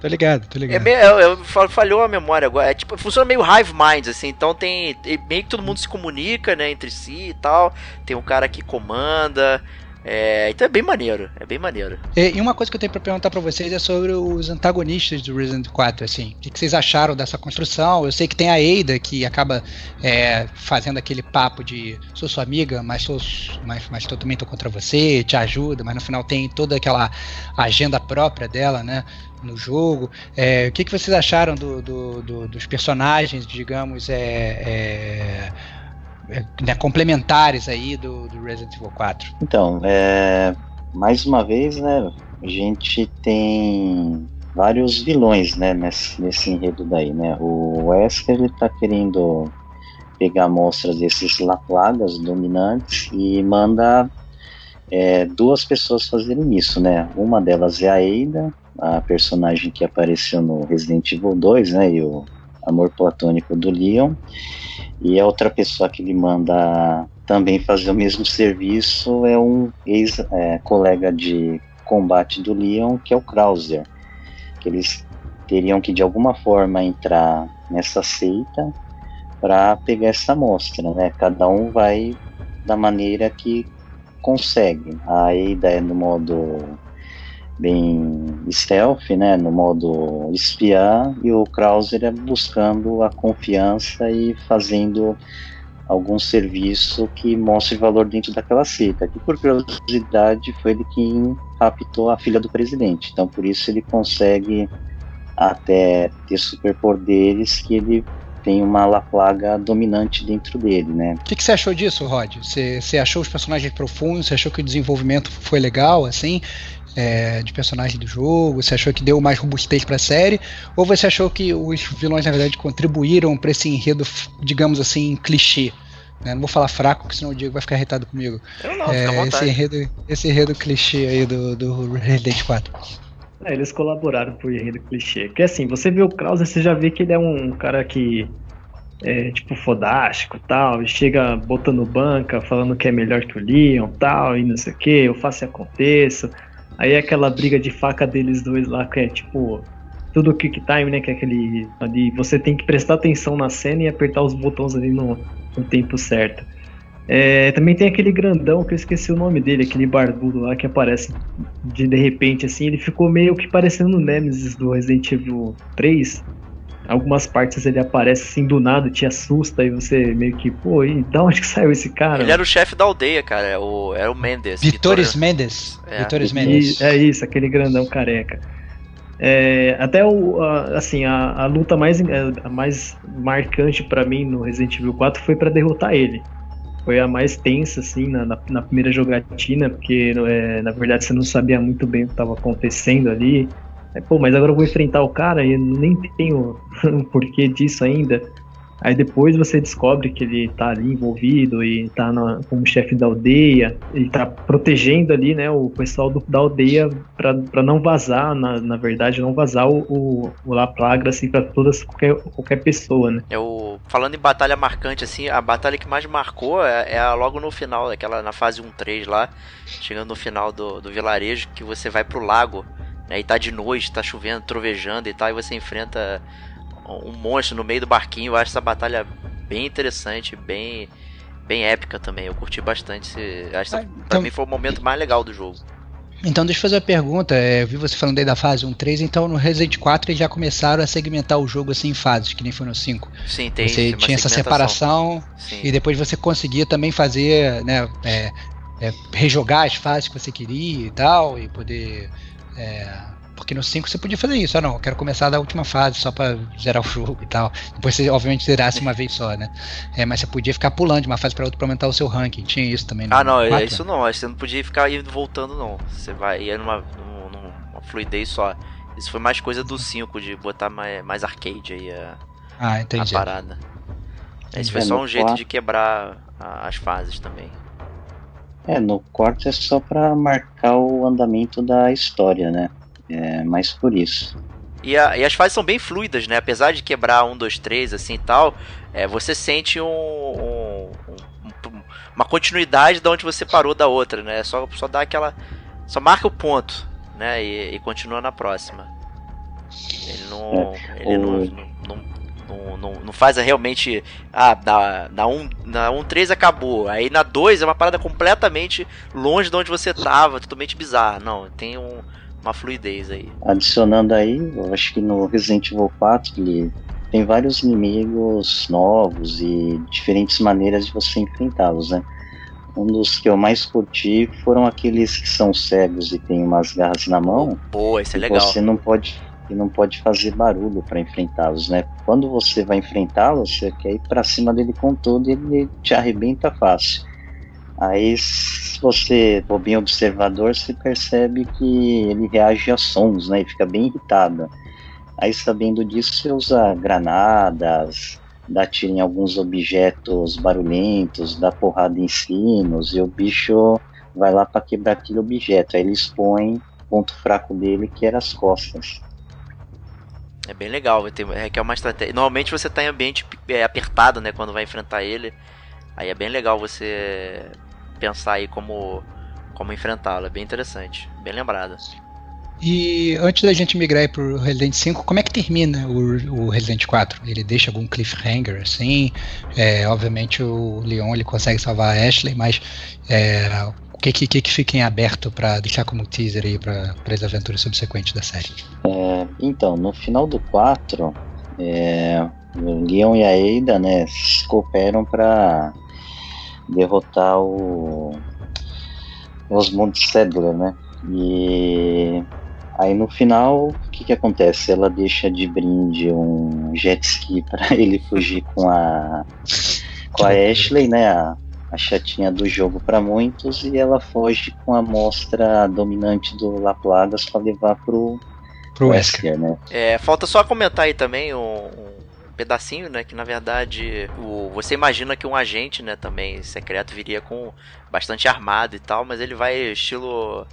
S1: Tô ligado, tô ligado.
S3: É meio, eu, eu, falhou a memória agora. É, tipo, funciona meio hive minds, assim. Então tem. Meio que todo mundo se comunica, né, entre si e tal. Tem um cara que comanda. É, então é bem maneiro, é bem maneiro.
S1: E, uma coisa que eu tenho para perguntar para vocês é sobre os antagonistas do Resident 4, assim. O que vocês acharam dessa construção? Eu sei que tem a Ada que acaba é, fazendo aquele papo de sou sua amiga, mas sou mas, mas eu também tô contra você, te ajuda, mas no final tem toda aquela agenda própria dela, né? no jogo. É, o que, que vocês acharam do, do, do, dos personagens, digamos, é, é né, complementares aí do, do, Resident Evil 4?
S4: Então, é, mais uma vez, né, a gente tem vários vilões, né, nesse, nesse enredo daí, né. O Wesker, ele tá querendo pegar amostras desses plagas dominantes e manda é, duas pessoas fazerem isso, né? Uma delas é a Ada, a personagem que apareceu no Resident Evil 2, né? E o amor platônico do Leon. E a outra pessoa que ele manda também fazer o mesmo serviço é um ex-colega é, de combate do Leon, que é o Krauser. Que eles teriam que de alguma forma entrar nessa seita para pegar essa amostra, né? Cada um vai da maneira que consegue. A Ada é no modo bem stealth, né, no modo espiar, e o Krauser é buscando a confiança e fazendo algum serviço que mostre valor dentro daquela seita. Que por curiosidade foi ele quem raptou a filha do presidente. Então por isso ele consegue até ter superpoderes que ele tem uma La Plaga dominante dentro dele, né?
S1: O que, que, você achou disso, Rod? Você, você achou os personagens profundos? Você achou que o desenvolvimento foi legal, assim? É, de personagem do jogo? Você achou que deu mais robustez para a série? Ou você achou que os vilões, na verdade, contribuíram para esse enredo, digamos assim, clichê? Né? Não vou falar fraco, porque senão o Diego vai ficar irritado comigo.
S3: Eu não, é,
S1: esse, enredo, esse enredo clichê aí do, do Resident 4.
S5: É, eles colaboraram pro enredo clichê. Porque assim, você vê o Krauser, você já vê que ele é um cara que é tipo fodástico tal, e chega botando banca, falando que é melhor que o Leon tal, e não sei o que, eu faço e aconteça. Aí é aquela briga de faca deles dois lá, que é tipo tudo kick time, né? Que é aquele. Ali, você tem que prestar atenção na cena e apertar os botões ali no, no tempo certo. É, também tem aquele grandão que eu esqueci o nome dele, aquele barbudo lá que aparece de, de repente assim, ele ficou meio que parecendo o Nemesis do Resident Evil 3. Algumas partes ele aparece assim do nada, te assusta e você meio que, pô, e da onde que saiu esse cara?
S3: Ele era o chefe da aldeia, cara, é o, era o Mendes.
S1: Vitores Mendes.
S5: É. Vitores Mendes. é isso, aquele grandão careca. É, até o, a, assim, a, a luta mais, a mais marcante para mim no Resident Evil 4 foi para derrotar ele foi a mais tensa, assim, na, na, na primeira jogatina, porque é, na verdade você não sabia muito bem o que estava acontecendo ali. Aí, pô, mas agora eu vou enfrentar o cara e nem tenho o porquê disso ainda. Aí depois você descobre que ele tá ali envolvido e tá na, como chefe da aldeia, ele tá protegendo ali, né, o pessoal do, da aldeia para não vazar, na, na verdade, não vazar o, o, o La Plaga, assim, pra todas, qualquer, qualquer pessoa, né.
S3: É o, falando em batalha marcante, assim, a batalha que mais marcou é, é logo no final, aquela na fase 1-3 lá, chegando no final do, do vilarejo, que você vai pro lago, né, e tá de noite, tá chovendo, trovejando e tal, e você enfrenta um monstro no meio do barquinho. Eu acho essa batalha bem interessante, bem bem épica também. Eu curti bastante. Esse, acho ah, então... pra mim foi o momento mais legal do jogo.
S1: Então deixa eu fazer uma pergunta, é, eu vi você falando aí da fase 1, 3, então no Resident 4 eles já começaram a segmentar o jogo assim em fases, que nem foi no 5.
S3: Sim, tem.
S1: Você tinha essa separação Sim. e depois você conseguia também fazer, né, é, é, rejogar as fases que você queria e tal, e poder é, porque no 5 você podia fazer isso, ah não, quero começar da última fase só pra zerar o jogo e tal. Depois você, obviamente, zerasse uma vez só, né? É, mas você podia ficar pulando de uma fase pra outra pra aumentar o seu ranking. Tinha isso também.
S3: Ah, não, 4? isso não. Você não podia ficar indo voltando, não. Você vai ia numa, numa, numa fluidez só. Isso foi mais coisa do 5, de botar mais, mais arcade aí a,
S1: ah, a
S3: parada. Esse foi é, só um jeito 4... de quebrar a, as fases também.
S4: É, no quarto é só pra marcar o andamento da história, né? É mais por isso.
S3: E, a, e, as fases são bem fluidas, né? Apesar de quebrar um, dois, três, assim e tal, é, você sente um, um, um, uma continuidade de onde você parou da outra, né? Só, só dá aquela. Só marca o ponto, né? E, e continua na próxima. Ele não. É, ele o... não, não, não, não, não, faz realmente. Ah, na, na 1 um, na um 3 acabou. Aí na 2 é uma parada completamente longe de onde você tava, totalmente bizarra. Não, tem um uma fluidez aí.
S4: Adicionando aí, eu acho que no Resident Evil 4 ele tem vários inimigos novos e diferentes maneiras de você enfrentá-los, né? Um dos que eu mais curti foram aqueles que são cegos e tem umas garras na mão.
S3: Boa, esse é legal.
S4: Você não pode e não pode fazer barulho para enfrentá-los, né? Quando você vai enfrentá-los, você quer ir para cima dele com tudo e ele te arrebenta fácil. Aí, se você for bem observador, você percebe que ele reage a sons, né? E fica bem irritado. Aí, sabendo disso, você usa granadas, dá tiro em alguns objetos barulhentos, dá porrada em sinos, e o bicho vai lá para quebrar aquele objeto. Aí ele expõe o ponto fraco dele, que era as costas.
S3: É bem legal, é que é uma estratégia. Normalmente você tá em ambiente é, apertado, né, quando vai enfrentar ele. Aí é bem legal você pensar aí como como enfrentá-lo, é bem interessante, bem lembrado.
S1: E antes da gente migrar para o Resident 5, como é que termina o, o, Resident 4? Ele deixa algum cliffhanger assim? É, obviamente o Leon ele consegue salvar a Ashley, mas é, o que, que, que fica em aberto para deixar como teaser aí para as aventuras subsequentes da série?
S4: É, então, no final do 4, é, o Leon e a Ada né, cooperam para derrotar o Osmond Sadler, né? E Aí no final, o que, que acontece? Ela deixa de brinde um jet ski para ele fugir com a com a Ashley, né? A, a chatinha do jogo para muitos, e ela foge com a mostra dominante do Laplagas para levar pro,
S1: pro Wesker, né?
S3: É, falta só comentar aí também um, um pedacinho, né? Que na verdade o, você imagina que um agente, né, também secreto viria com bastante armado e tal, mas ele vai estilo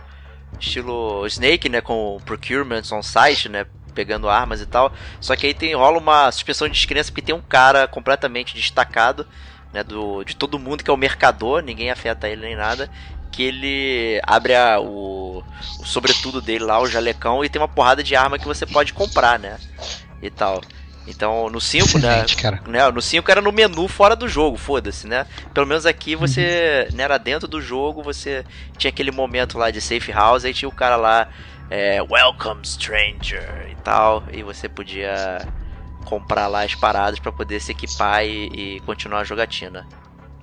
S3: estilo Snake, né, com procurement on site, né, pegando armas e tal. Só que aí tem rola uma suspensão de descrença porque tem um cara completamente destacado, né, do de todo mundo que é o mercador, ninguém afeta ele nem nada, que ele abre a, o, o sobretudo dele lá, o jalecão, e tem uma porrada de arma que você pode comprar, né? E tal. Então, no 5, né, né? No 5 era no menu fora do jogo, foda-se, né? Pelo menos aqui você, uhum. né, era dentro do jogo, você tinha aquele momento lá de safe house, aí tinha o cara lá, é, Welcome Stranger e tal, e você podia comprar lá as paradas para poder se equipar e, e continuar a jogatina.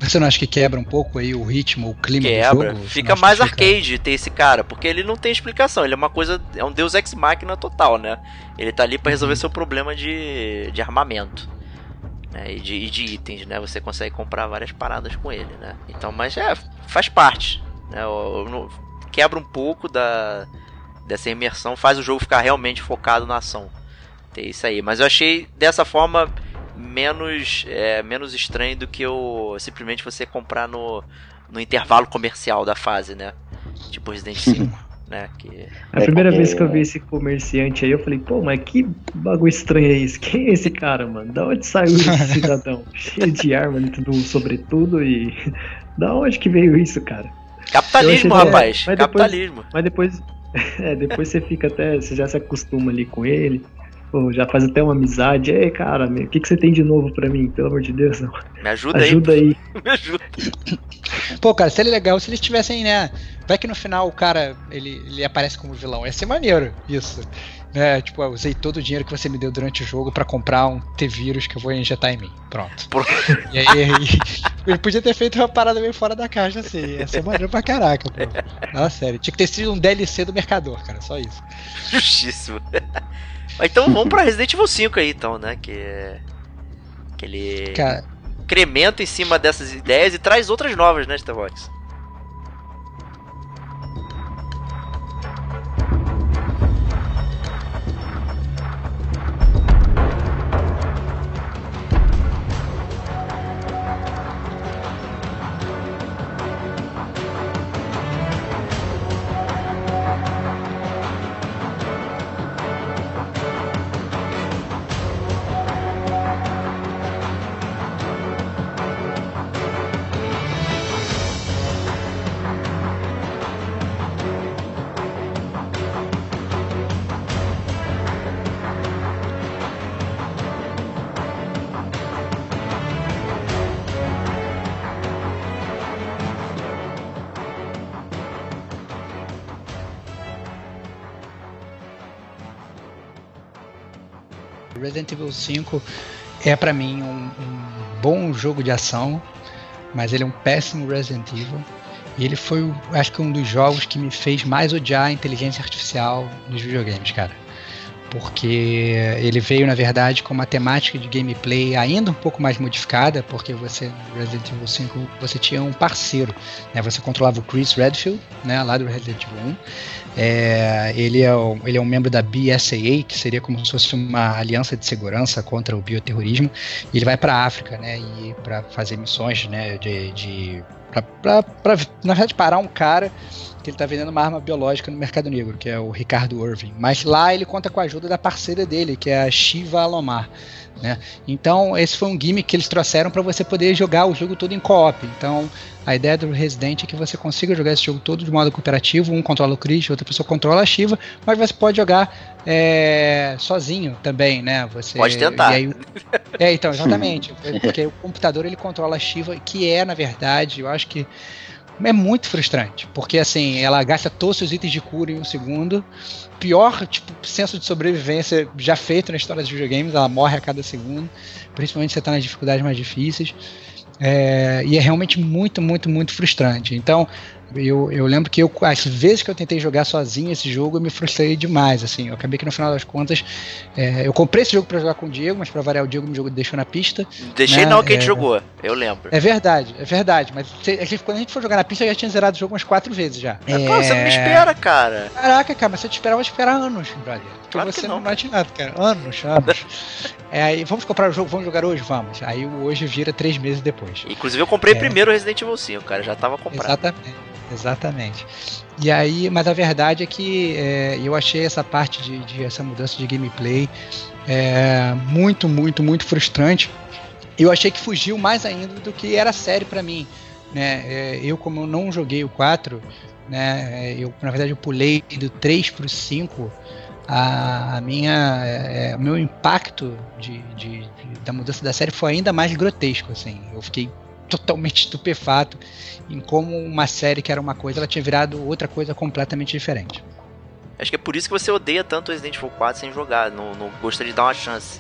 S1: Você não acha que quebra um pouco aí o ritmo, o clima
S3: quebra.
S1: do jogo?
S3: Fica mais arcade fica... ter esse cara, porque ele não tem explicação, ele é uma coisa, é um deus ex machina total, né? Ele tá ali para resolver uhum. seu problema de, de armamento. Né? E, de, e de itens, né? Você consegue comprar várias paradas com ele, né? Então, mas é, faz parte. Né? Eu, eu, quebra um pouco da, dessa imersão, faz o jogo ficar realmente focado na ação. Tem isso aí. Mas eu achei dessa forma menos, é, menos estranho do que o simplesmente você comprar no, no intervalo comercial da fase, né? Tipo Resident 5. né? Que...
S5: A primeira vez que eu vi esse comerciante aí, eu falei, pô, mas que bagulho estranho é esse? Quem é esse cara, mano? Da onde saiu esse cidadão? Cheio de arma dentro do sobretudo e. Da onde que veio isso, cara?
S3: Capitalismo, rapaz. Mas Capitalismo.
S5: Depois, mas depois. É, depois você fica até. Você já se acostuma ali com ele. Pô, já faz até uma amizade. Ei, cara, o que, que você tem de novo pra mim? Pelo amor de Deus, não.
S3: Me ajuda,
S5: ajuda aí.
S3: aí. Me ajuda.
S1: Pô, cara, seria legal se eles tivessem, né? Vai que no final o cara ele, ele aparece como vilão. Ia ser maneiro isso. Né? Tipo, eu usei todo o dinheiro que você me deu durante o jogo para comprar um T-Vírus que eu vou injetar em mim. Pronto. Por... E aí, ele podia ter feito uma parada meio fora da caixa assim. Ia ser maneiro pra caraca, pô. Nossa, sério. Tinha que ter sido um DLC do Mercador, cara. Só isso.
S3: Justíssimo. Então vamos pra Resident Evil 5 aí, então, né? Que é. Que ele. Cara... Incrementa em cima dessas ideias e traz outras novas, né, Starbox?
S1: Resident Evil 5 é para mim um, um, bom jogo de ação, mas ele é um péssimo Resident Evil. E ele foi, acho que um dos jogos que me fez mais odiar a inteligência artificial nos videogames, cara. porque ele veio na verdade com uma temática de gameplay ainda um pouco mais modificada, porque você no Resident Evil 5 você tinha um parceiro, né? Você controlava o Chris Redfield, né, lá do Resident Evil 1. É, ele, é o, ele é um membro da BSAA, que seria como se fosse uma aliança de segurança contra o bioterrorismo. E ele vai para a África, né, e para fazer missões, né, de, de para na verdade parar um cara que ele está vendendo uma arma biológica no mercado negro, que é o Ricardo Irving. Mas lá ele conta com a ajuda da parceira dele, que é a Shiva Alomar. Né? Então, esse foi um gimmick que eles trouxeram para você poder jogar o jogo todo em co-op. Então, a ideia do Resident é que você consiga jogar esse jogo todo de modo cooperativo. Um controla o Chris, outra pessoa controla a Shiva, mas você pode jogar é, sozinho também, né? Você,
S3: pode tentar.
S1: Aí, é, então, exatamente. porque o computador ele controla a Shiva, que é, na verdade, eu acho que é muito frustrante, porque assim, ela gasta todos os itens de cura em um segundo. Pior, tipo, senso de sobrevivência já feito na história dos videogames, ela morre a cada segundo, principalmente se você tá nas dificuldades mais difíceis. É, e é realmente muito, muito, muito frustrante. Então, eu, eu lembro que eu, as vezes que eu tentei jogar sozinho esse jogo, eu me frustrei demais. Assim, eu acabei que no final das contas, é, eu comprei esse jogo para jogar com o Diego, mas para variar o Diego me jogou, deixou na pista.
S3: Deixei né? não que a gente é, jogou, eu lembro.
S1: É verdade, é verdade. Mas se, quando a gente for jogar na pista, eu já tinha zerado o jogo umas quatro vezes já.
S3: É, é... você não me espera, cara.
S1: Caraca, cara, mas se eu te esperar, eu vou esperar anos, brother. Porque
S3: claro
S1: você
S3: não,
S1: não nada, cara. Anos, anos. é, aí, vamos comprar o jogo, vamos jogar hoje? Vamos. Aí hoje vira três meses depois.
S3: Inclusive eu comprei é... primeiro o Resident Evil 5, cara, já tava comprado.
S1: Exatamente. Exatamente. E aí, mas a verdade é que é, eu achei essa parte de, de, essa mudança de gameplay é, muito, muito, muito frustrante. Eu achei que fugiu mais ainda do que era sério para mim. Né? É, eu, como eu não joguei o 4, né, eu, na verdade eu pulei do 3 para o 5, a, a minha, é, o meu impacto de, de, de, da mudança da série foi ainda mais grotesco. Assim. Eu fiquei totalmente estupefato em como uma série que era uma coisa, ela tinha virado outra coisa completamente diferente.
S3: Acho que é por isso que você odeia tanto Resident Evil 4 sem jogar, não, não gostaria de dar uma chance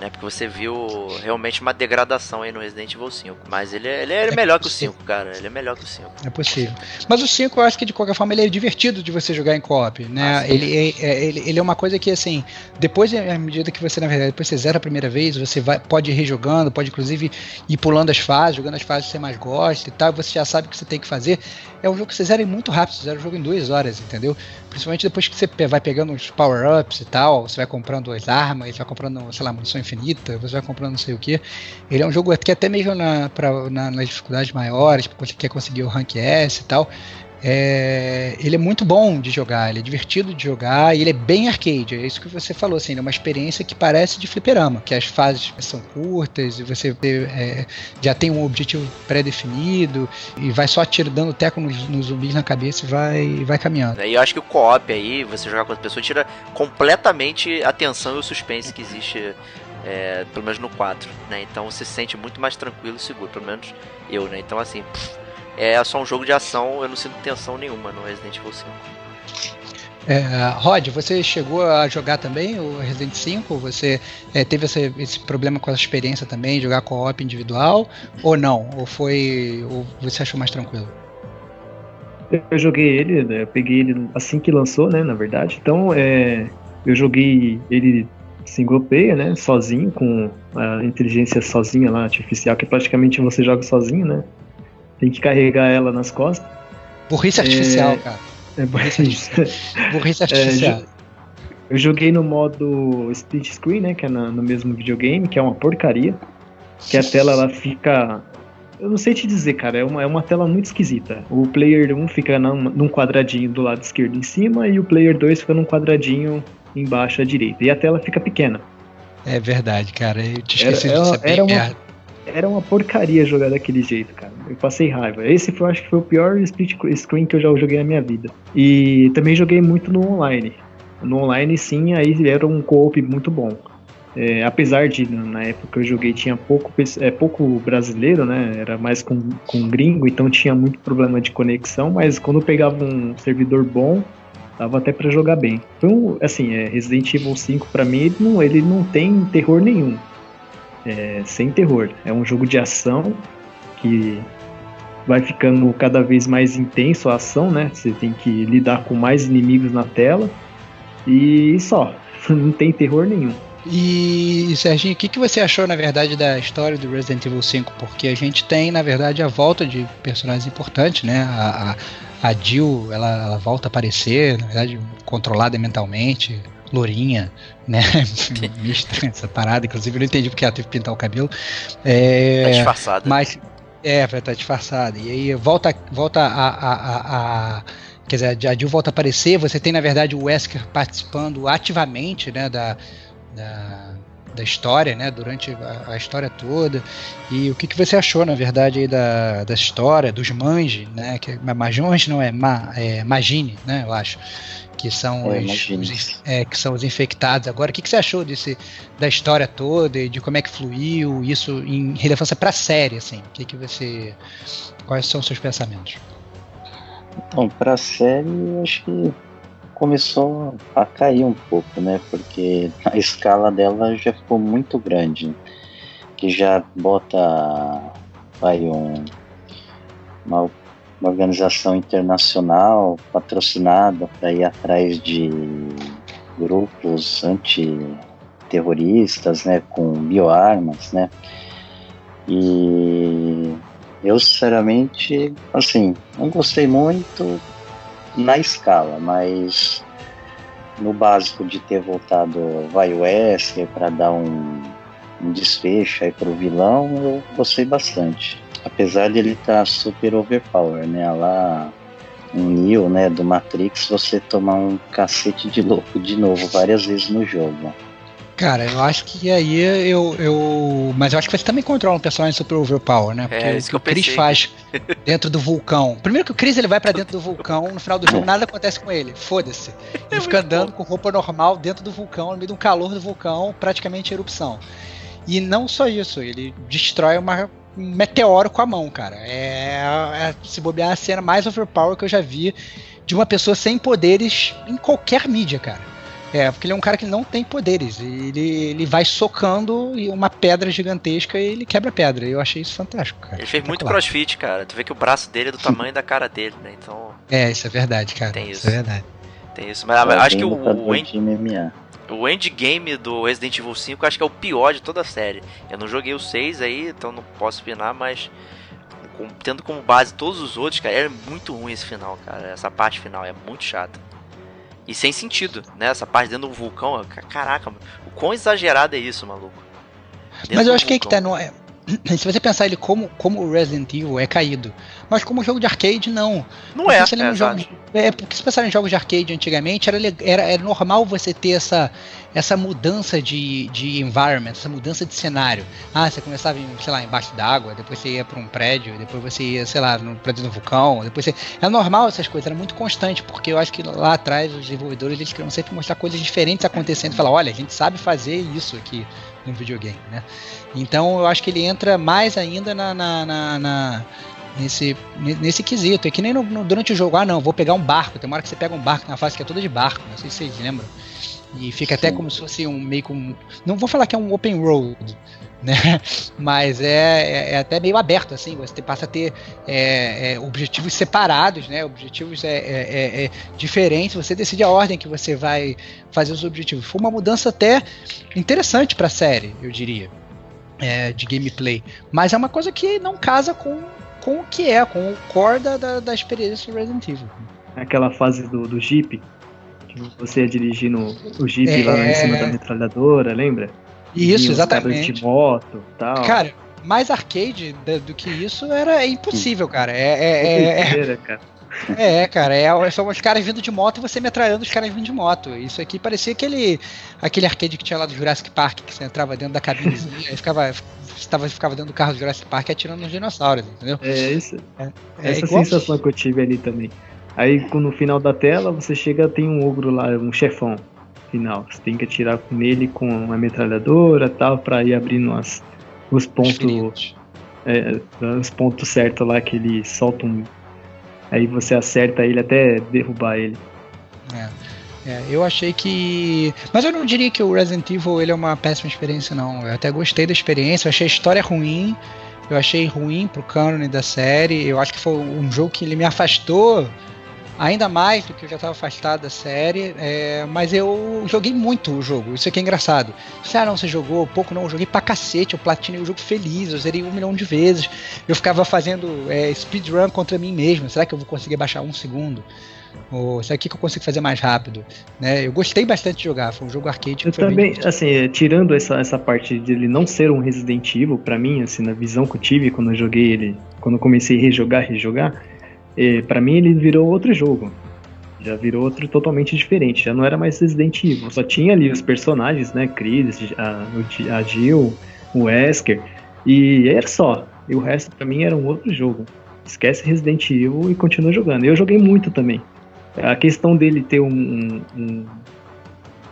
S3: né? Porque você viu realmente uma degradação aí no Resident Evil 5. Mas ele é, ele é, é melhor possível. que o 5, cara. Ele é melhor que o 5.
S1: É possível. Mas o 5 eu acho que de qualquer forma ele é divertido de você jogar em co-op, né? Ah, ele, é, é, ele, ele é uma coisa que assim, depois, à medida que você, na verdade, depois você zera a primeira vez, você vai, pode ir rejogando, pode inclusive ir pulando as fases, jogando as fases que você mais gosta e tal, você já sabe o que você tem que fazer. É um jogo que você zera muito rápido, você zera o jogo em duas horas, entendeu? Principalmente depois que você vai pegando os power-ups e tal, você vai comprando as armas, vai comprando, sei lá, munição infinita, você vai comprando não sei o que. Ele é um jogo que até mesmo na, pra, na, nas dificuldades maiores, porque quer conseguir o rank S e tal, é, ele é muito bom de jogar, ele é divertido de jogar e ele é bem arcade. É isso que você falou, assim, é uma experiência que parece de fliperama, que as fases são curtas e você é, já tem um objetivo pré-definido e vai só atirando dando teco nos, nos, zumbis na cabeça e vai, vai caminhando.
S3: E eu acho que o co-op aí, você jogar com outra pessoa, tira completamente a tensão e o suspense que existe é, pelo menos no 4, né? Então você se sente muito mais tranquilo e seguro, pelo menos eu, né? Então assim, pff, é só um jogo de ação, eu não sinto tensão nenhuma no Resident Evil 5.
S1: É, Rod, você chegou a jogar também o Resident 5? Você é, teve esse, esse, problema com a experiência também, jogar co-op individual? Ou não? Ou foi. Ou você achou mais tranquilo?
S5: Eu joguei ele, né, eu peguei ele assim que lançou, né? Na verdade. Então, é, eu joguei ele single player, né? Sozinho, com a inteligência sozinha lá, artificial, que praticamente você joga sozinho, né? Tem que carregar ela nas costas.
S1: Burrice artificial, é... cara. É burrice artificial. burrice artificial. É,
S5: eu joguei no modo split screen, né? Que é no, no mesmo videogame, que é uma porcaria. Que a tela ela fica. Eu não sei te dizer, cara, é uma, é uma tela muito esquisita. O player 1 fica num, num quadradinho do lado esquerdo em cima e o player 2 fica num quadradinho embaixo à direita. E a tela fica pequena.
S1: É verdade, cara. Eu te esqueci
S5: era,
S1: disso.
S5: É era, uma, era uma porcaria jogar daquele jeito, cara. Eu passei raiva. Esse foi, acho que foi o pior split screen que eu já joguei na minha vida. E também joguei muito no online. No online, sim, aí era um co-op muito bom. É, apesar de na época que eu joguei tinha pouco, é, pouco brasileiro, né? Era mais com, com gringo, então tinha muito problema de conexão, mas quando eu pegava um servidor bom, dava até para jogar bem. Então, assim, é, Resident Evil 5 para mim ele não, ele não tem terror nenhum é, sem terror. É um jogo de ação que vai ficando cada vez mais intenso a ação, né? Você tem que lidar com mais inimigos na tela e só. não tem terror nenhum.
S1: E, Serginho, o que, que você achou, na verdade, da história do Resident Evil 5? Porque a gente tem, na verdade, a volta de personagens importantes, né? A, a, a Jill, ela, ela volta a aparecer, na verdade, controlada mentalmente, lourinha, né? Mistra essa parada, inclusive eu não entendi porque ela teve que pintar o cabelo. É,
S3: tá disfarçada.
S1: Mas, é, vai estar tá disfarçada. E aí volta, volta a, a, a, a quer dizer, a Jill volta a aparecer, você tem na verdade o Wesker participando ativamente, né, da, da, da história, né, durante a, a, história toda. E o que, que você achou, na verdade, aí da, da história, dos Manji, né, que Majons não é, Ma, é Magine, né, eu acho, que são é, os, os é, que são os infectados agora. O que, que você achou desse da história toda e de como é que fluiu isso em relevância para a série, assim? O que, que você, quais são os seus pensamentos?
S4: Então, para a série, eu acho que começou a cair um pouco, né? Porque a escala dela já ficou muito grande, que já bota vai um, uma, uma organização internacional patrocinada para ir atrás de grupos antiterroristas, né, com bioarmas, né? E eu sinceramente, assim, não gostei muito na escala, mas no básico de ter voltado Vai Wesker para dar um, um desfecho aí pro vilão, eu gostei bastante. Apesar de ele estar tá super overpower, né? Lá um Neo, né, do Matrix, você tomar um cacete de louco de novo várias vezes no jogo.
S1: Cara, eu acho que aí eu, eu. Mas eu acho que você também controla um personagem super overpower, né?
S3: Porque é, isso que, o
S1: Chris faz dentro do vulcão. Primeiro que o Chris ele vai para dentro do vulcão, no final do jogo nada acontece com ele. Foda-se. Ele é fica andando com roupa normal dentro do vulcão, no meio do calor do vulcão, praticamente erupção. E não só isso, ele destrói uma, um meteoro com a mão, cara. É, é se bobear a cena mais overpower que eu já vi de uma pessoa sem poderes em qualquer mídia, cara. É, porque ele é um cara que não tem poderes. Ele, ele vai socando uma pedra gigantesca e ele quebra a pedra. Eu achei isso fantástico, cara.
S3: Ele fez muito crossfit, cara. Tu vê que o braço dele é do tamanho da cara dele, né? Então.
S1: É, isso é verdade, cara.
S3: Tem isso.
S1: isso é verdade.
S3: Tem isso. Mas tá acho que o, o, end, o endgame do Resident Evil 5 acho que é o pior de toda a série. Eu não joguei o 6 aí, então não posso opinar, mas tendo como base todos os outros, cara, é muito ruim esse final, cara. Essa parte final é muito chata. E sem sentido, né? Essa parte dentro do vulcão, caraca, o quão exagerado é isso, maluco?
S1: Dentro Mas eu acho que é que tá, não é, se você pensar ele como, como o Resident Evil é caído, mas como jogo de arcade, não.
S3: Não é,
S1: é, jogos, é, porque se pensar em jogos de arcade antigamente, era, era, era normal você ter essa, essa mudança de, de environment, essa mudança de cenário. Ah, você começava, em, sei lá, embaixo d'água, depois você ia para um prédio, depois você ia, sei lá, no prédio do vulcão, depois você... É normal essas coisas, era muito constante, porque eu acho que lá atrás os desenvolvedores eles queriam sempre mostrar coisas diferentes acontecendo, falar, olha, a gente sabe fazer isso aqui no videogame, né? Então eu acho que ele entra mais ainda na, na, na, na nesse, nesse quesito. É que nem no, no, durante o jogo, ah não, vou pegar um barco. Tem uma hora que você pega um barco na fase que é toda de barco, não sei se vocês lembram. E fica até como se fosse um meio com. Não vou falar que é um open road, né? Mas é, é, é até meio aberto, assim. Você passa a ter é, é, objetivos separados, né? Objetivos é, é, é, diferentes. Você decide a ordem que você vai fazer os objetivos. Foi uma mudança até interessante para a série, eu diria, de gameplay. Mas é uma coisa que não casa com, com o que é, com o core da, da, da experiência do Resident Evil.
S5: Aquela fase do, do Jeep você ia dirigindo o Jeep lá em cima da metralhadora, lembra?
S1: Isso, exatamente.
S5: De moto tal.
S1: Cara, mais arcade do que isso era é impossível, cara. É, é, é, é, cara. É, cara, é, são os caras vindo de moto e você metralhando os caras vindo de moto. Isso aqui parecia aquele, aquele arcade que tinha lá do Jurassic Park, que você entrava dentro da cabinezinha e ficava, estava, ficava dentro do carro do Jurassic Park atirando nos dinossauros, entendeu?
S5: É, isso. É, é essa sensação que eu tive ali também. Aí no final da tela você chega tem um ogro lá, um chefão final. Você tem que atirar nele com uma metralhadora tal, para ir abrindo as, os pontos. É, os pontos certos lá que ele solta um. Aí você acerta ele até derrubar ele.
S1: É. É, eu achei que. Mas eu não diria que o Resident Evil ele é uma péssima experiência, não. Eu até gostei da experiência, eu achei a história ruim. Eu achei ruim pro cânone da série. Eu acho que foi um jogo que ele me afastou ainda mais do que eu já estava afastado da série, é, mas eu joguei muito o jogo, isso aqui é engraçado. Se ah, não, você jogou pouco, não, eu joguei pra cacete, eu platinei o jogo feliz, eu zerei um milhão de vezes, eu ficava fazendo é, speedrun contra mim mesmo, será que eu vou conseguir baixar um segundo? Ou será que eu consigo fazer mais rápido? Né? Eu gostei bastante de jogar, foi um jogo arcade.
S5: Eu também, assim, tirando essa, essa parte de ele não ser um Resident Evil, para mim, assim, na visão que eu tive quando eu joguei ele, quando eu comecei a rejogar, rejogar, para mim ele virou outro jogo. Já virou outro totalmente diferente. Já não era mais Resident Evil. Só tinha ali os personagens, né? Chris, a, a Jill, o Wesker. E era só. E o resto para mim era um outro jogo. Esquece Resident Evil e continua jogando. Eu joguei muito também. A questão dele ter um, um,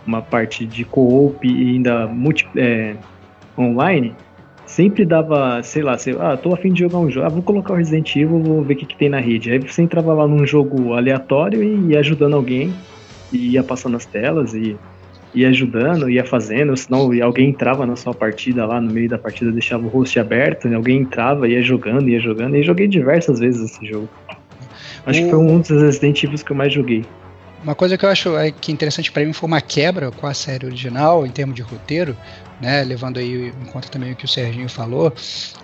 S5: uma parte de co-op e ainda multi, é, online sempre dava, sei lá, sei, ah, tô afim de jogar um jogo, ah, vou colocar o Resident Evil, vou ver o que, que tem na rede. Aí você entrava lá num jogo aleatório e ia ajudando alguém, e ia passando as telas e ia ajudando, ia fazendo, senão alguém entrava na sua partida lá, no meio da partida deixava o host aberto, né? alguém entrava, ia jogando, ia jogando, e joguei diversas vezes esse jogo. Acho o... que foi um dos Resident Evil que eu mais joguei.
S1: Uma coisa que eu acho é, que interessante para mim foi uma quebra com a série original em termos de roteiro, né, levando aí em conta também o que o Serginho falou,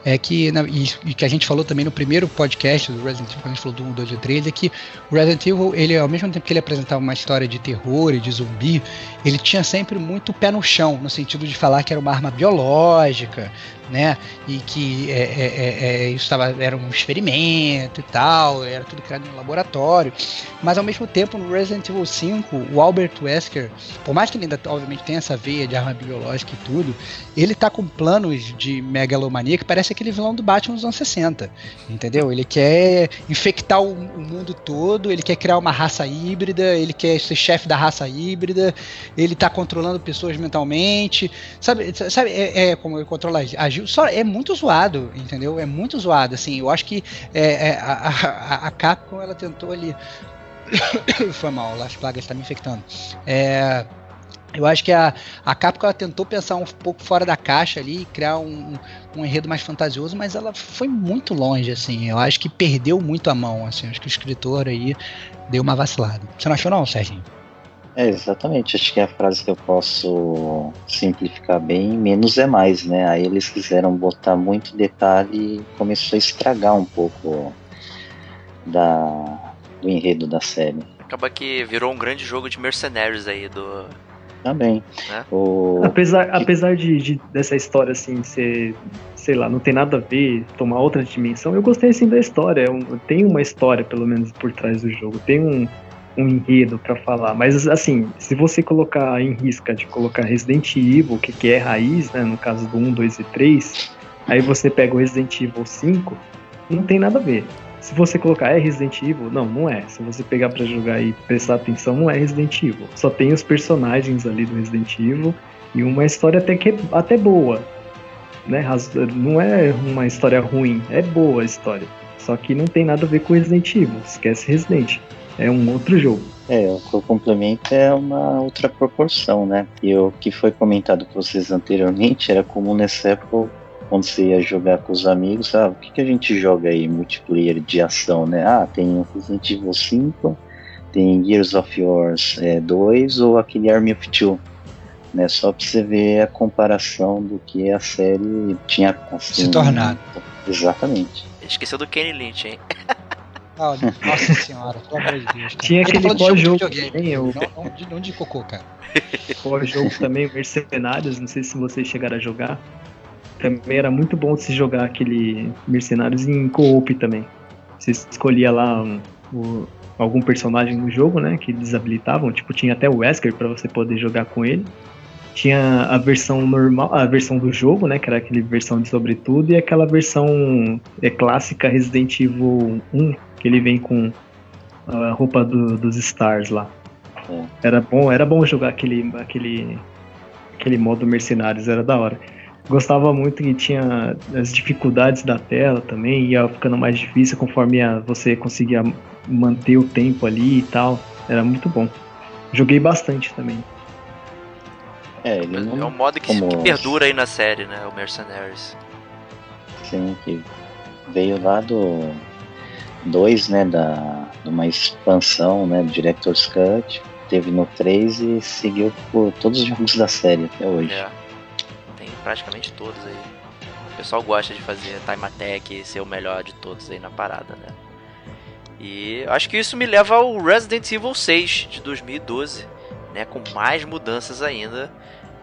S1: é que, na, e, e, que a gente falou também no primeiro podcast do Resident Evil, quando a gente falou do 1, 2 e 3, é que o Resident Evil, ele, ao mesmo tempo que ele apresentava uma história de terror e de zumbi, ele tinha sempre muito pé no chão, no sentido de falar que era uma arma biológica, né? E que é, é, é, é isso tava, era um experimento e tal, era tudo criado um laboratório. Mas ao mesmo tempo, no Resident Evil 5, o Albert Wesker, por mais que ele ainda obviamente tenha essa veia de arma biológica e tudo, ele tá com planos de megalomania que parece aquele vilão do Batman dos anos 60. Entendeu? Ele quer infectar o, o mundo todo, ele quer criar uma raça híbrida, ele quer ser chefe da raça híbrida, ele tá controlando pessoas mentalmente. Sabe, sabe é, é como ele controla as só é muito zoado, entendeu? É muito zoado, assim. Eu acho que é, é, a, a, a, Capcom ela tentou ali. Foi mal, as plagas tá me infectando. É, eu acho que a, a Capcom ela tentou pensar um pouco fora da caixa ali, criar um, um enredo mais fantasioso, mas ela foi muito longe, assim. Eu acho que perdeu muito a mão, assim. Acho que o escritor aí deu uma vacilada. Você não achou não, Serginho?
S4: É, exatamente. Acho que é a frase que eu posso simplificar bem, menos é mais, né? Aí eles quiseram botar muito detalhe e começou a estragar um pouco da, do enredo da série.
S3: Acaba que virou um grande jogo de mercenários aí do.
S4: Também.
S5: Né? O... Apesar, apesar de, de, dessa história assim ser, sei lá, não tem nada a ver, tomar outra dimensão, eu gostei assim da história. Tem uma história, pelo menos, por trás do jogo. Tem um um enredo para falar, mas assim, se você colocar em risca de colocar Resident Evil, que, que é raiz, né, no caso do 1, 2 e 3, aí você pega o Resident Evil 5, não tem nada a ver. Se você colocar é Resident Evil, não, não é. Se você pegar para jogar e prestar atenção, não é Resident Evil. Só tem os personagens ali do Resident Evil e uma história até que é, até boa, né? Não é uma história ruim, é boa a história. Só que não tem nada a ver com Resident Evil. Esquece Resident é um outro jogo.
S4: É, o complemento é uma outra proporção, né? E o que foi comentado com vocês anteriormente era comum nessa época, quando você ia jogar com os amigos, ah, o que, que a gente joga aí, multiplayer de ação, né? Ah, tem Resident Evil 5, tem Gears of War é, 2 ou aquele Army of Two. Né, só pra você ver a comparação do que a série tinha
S1: assim, se tornado.
S4: Exatamente.
S3: Esqueceu do Kenny Lynch, hein?
S1: nossa senhora, pelo amor de Deus. Cara.
S5: Tinha aquele pós-jogo também,
S1: eu... não, não, de, não de cocô, cara.
S5: Pós-jogo também, Mercenários, não sei se vocês chegaram a jogar. Também era muito bom se jogar aquele Mercenários em co-op também. Você escolhia lá um, um, algum personagem no jogo, né, que desabilitavam, tipo, tinha até o Wesker para você poder jogar com ele. Tinha a versão normal, a versão do jogo, né, que era aquela versão de sobretudo, e aquela versão é, clássica Resident Evil 1, que ele vem com a roupa do, dos Stars lá. É. Era bom, era bom jogar aquele, aquele, aquele modo mercenários, era da hora. Gostava muito que tinha as dificuldades da tela também, ia ficando mais difícil conforme a, você conseguia manter o tempo ali e tal. Era muito bom. Joguei bastante também.
S3: É, ele não... é um modo que, que, perdura aí na série, né? O Mercenaries.
S4: Sim, que veio lá do 2, né, da de uma expansão, né, do Director's Cut. Teve no 3 e seguiu por todos os jogos da série até hoje. É,
S3: praticamente todos aí. O pessoal gosta de fazer time attack ser o melhor de todos aí na parada, né? E acho que isso me leva ao Resident Evil 6 de 2012, né, com mais mudanças ainda.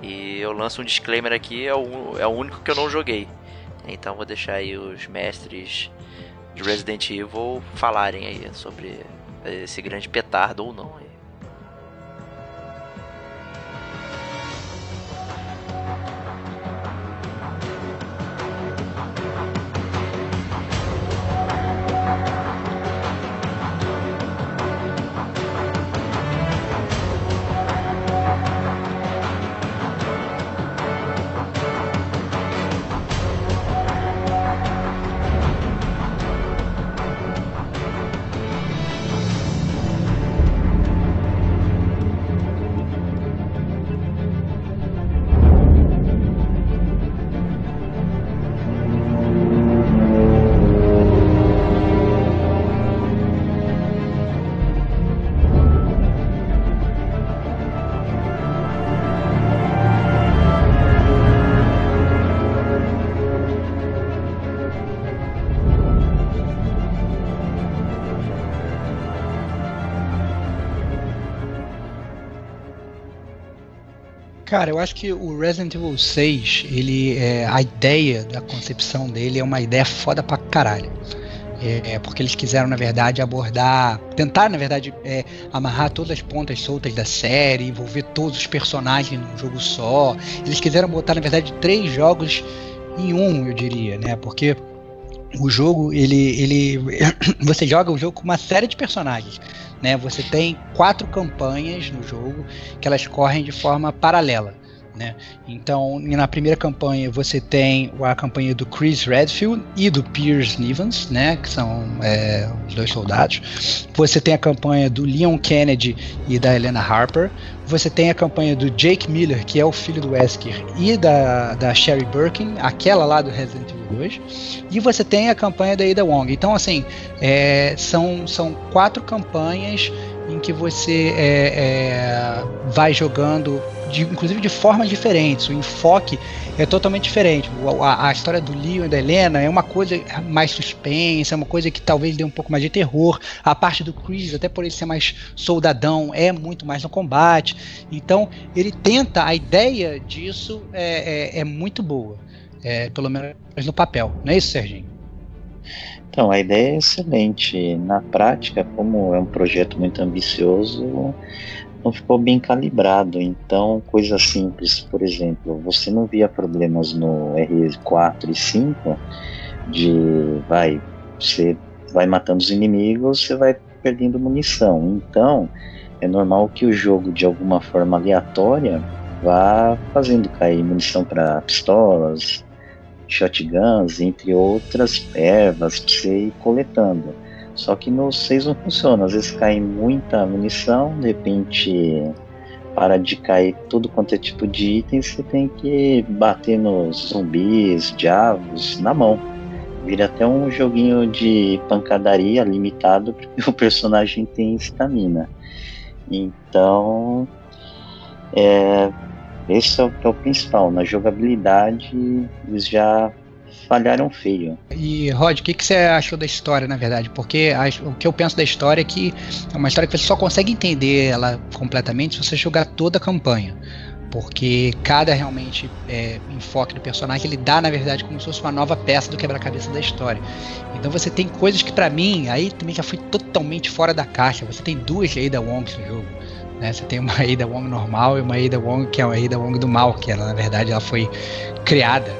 S3: E eu lanço um disclaimer aqui, é o, é o único que eu não joguei. Então vou deixar aí os mestres de Resident Evil falarem aí sobre esse grande petardo ou não.
S1: Cara, eu acho que o Resident Evil 6, ele, é, a ideia da concepção dele é uma ideia foda pra caralho. É, porque eles quiseram, na verdade, abordar, tentar, na verdade, é, amarrar todas as pontas soltas da série, envolver todos os personagens num jogo só. Eles quiseram botar, na verdade, três jogos em um, eu diria, né? Porque o jogo, ele, ele, você joga o jogo com uma série de personagens. Né? Você tem quatro campanhas no jogo que elas correm de forma paralela. Né? Então, na primeira campanha você tem a campanha do Chris Redfield e do Piers Nivens, né? que são é, os dois soldados. Você tem a campanha do Leon Kennedy e da Helena Harper. Você tem a campanha do Jake Miller, que é o filho do Wesker, e da, da Sherry Birkin, aquela lá do Resident Evil 2. E você tem a campanha da Ada Wong. Então, assim, é, são, são quatro campanhas em que você é, é, vai jogando, de, inclusive de formas diferentes. O enfoque é totalmente diferente. A, a, história do Leon e da Helena é uma coisa mais suspense, é uma coisa que talvez dê um pouco mais de terror. A parte do Chris, até por ele ser mais soldadão, é muito mais no combate. Então, ele tenta, a ideia disso é, é, é muito boa. É, pelo menos no papel. Não é isso, Serginho?
S4: Então, a ideia é excelente. Na prática, como é um projeto muito ambicioso, não ficou bem calibrado. Então, coisa simples, por exemplo, você não via problemas no R4 e 5 de vai, você vai matando os inimigos, você vai perdendo munição. Então, é normal que o jogo, de alguma forma aleatória, vá fazendo cair munição para pistolas, shotguns, entre outras ervas para você ir coletando. Só que no 6 não funciona, às vezes cai muita munição, de repente para de cair tudo quanto é tipo de item, você tem que bater nos zumbis, diabos, na mão. Vira até um joguinho de pancadaria limitado, porque o personagem tem estamina. Então, é, esse é o, é o principal. Na jogabilidade, eles já falharam feio.
S1: E Rod, o que, que você achou da história, na verdade? Porque o que eu penso da história é que é uma história que você só consegue entender ela completamente se você jogar toda a campanha. Porque cada realmente é, enfoque do personagem ele dá, na verdade, como se fosse uma nova peça do quebra-cabeça da história. Então você tem coisas que, para mim, aí também já fui totalmente fora da caixa. Você tem duas Ada Wongs no jogo. Né? Você tem uma Ada Wong normal e uma Ada Wong que é uma Ada Wong do mal, que ela na verdade ela foi criada,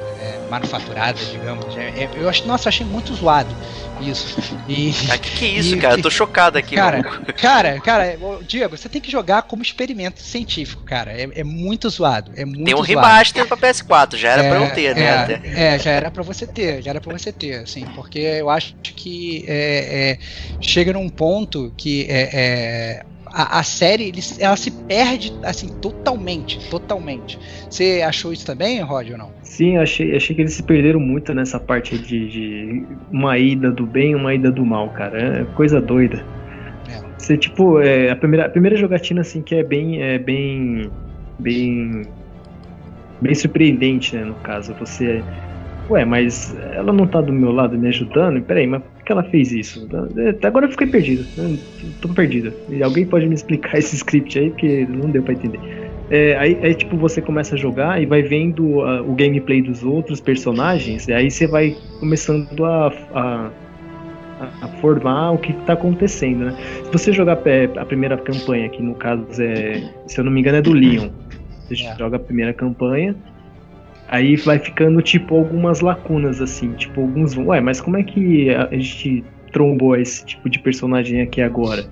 S1: é, manufaturada, digamos. É, é, eu acho, nossa, achei muito zoado isso.
S3: E, ah, que, que é isso, e, cara? Eu tô chocado aqui,
S1: cara. Cara, cara, Diego, você tem que jogar como experimento científico, cara. É, é muito zoado. É muito
S3: tem um
S1: zoado.
S3: remaster pra PS4, já era é, pra eu ter,
S1: né? É, é, já era pra você ter, já era pra você ter, assim, porque eu acho que é, é chega num ponto que é, a, a, série ela se perde assim totalmente, totalmente. Você achou isso também, Rod, ou não?
S5: Sim, achei, achei que eles se perderam muito nessa parte de, de uma ida do bem e uma ida do mal, cara. É coisa doida. Você, tipo, é, a, primeira, a primeira jogatina, assim, que é bem. É bem. Bem. Bem surpreendente, né? No caso, você. Ué, mas ela não tá do meu lado me ajudando? Peraí, mas que ela fez isso? Até agora eu fiquei perdido. Eu tô perdido. E alguém pode me explicar esse script aí, porque não deu pra entender. É, aí, aí, tipo, você começa a jogar e vai vendo uh, o gameplay dos outros personagens, e aí você vai começando a, a, a formar o que está acontecendo, né? Se você jogar a primeira campanha, que no caso é, se eu não me engano, é do Leon. Você é. joga a primeira campanha, aí vai ficando, tipo, algumas lacunas, assim, tipo, alguns. Ué, mas como é que a gente trombou esse tipo de personagem aqui agora?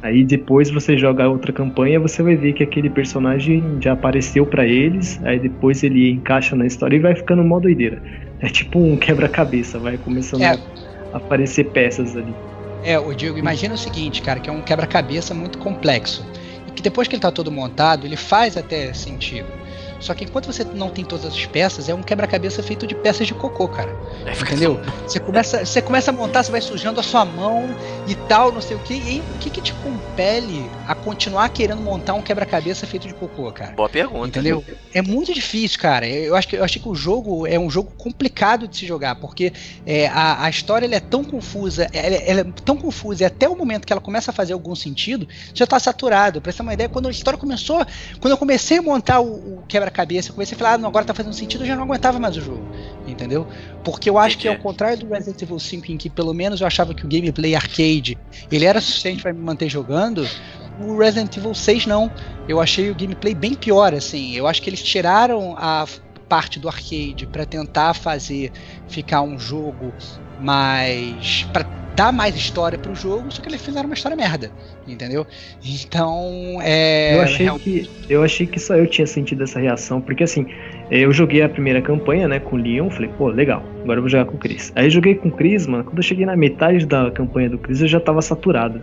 S5: Aí depois você joga outra campanha, você vai ver que aquele personagem já apareceu para eles, aí depois ele encaixa na história e vai ficando mó doideira. É tipo um quebra-cabeça, vai começando é. a aparecer peças ali.
S1: É, o Diego, imagina o seguinte, cara, que é um quebra-cabeça muito complexo. E que depois que ele tá todo montado, ele faz até sentido. Só que enquanto você não tem todas as peças, é um quebra-cabeça feito de peças de cocô, cara. É, Entendeu? Você começa, você começa a montar, você vai sujando a sua mão e tal, não sei o que. E o que, que te compele a continuar querendo montar um quebra-cabeça feito de cocô, cara?
S3: Boa pergunta.
S1: Entendeu? É muito difícil, cara. Eu acho que, eu acho que o jogo é um jogo complicado de se jogar, porque é, a, a história é tão confusa, ela, ela, é tão confusa, e até o momento que ela começa a fazer algum sentido, já tá saturado. Pra você ter uma ideia, quando a história começou, quando eu comecei a montar o, o quebra quebra-cabeça. Eu comecei a falar, ah, não, agora tá fazendo sentido, eu já não aguentava mais o jogo. Entendeu? Porque eu acho Entendi. que ao contrário do Resident Evil 5, em que pelo menos eu achava que o gameplay arcade ele era suficiente para me manter jogando, o Resident Evil 6 não. Eu achei o gameplay bem pior, assim. Eu acho que eles tiraram a parte do arcade para tentar fazer ficar um jogo mais para dar mais história pro jogo, só que eles fizeram uma história merda, entendeu? Então, é.
S5: Eu achei, real... que, eu achei que só eu tinha sentido essa reação, porque assim, eu joguei a primeira campanha, né, com o Leon, falei, pô, legal, agora eu vou jogar com o Chris. Aí eu joguei com o Chris, mano, quando eu cheguei na metade da campanha do Chris, eu já tava saturado.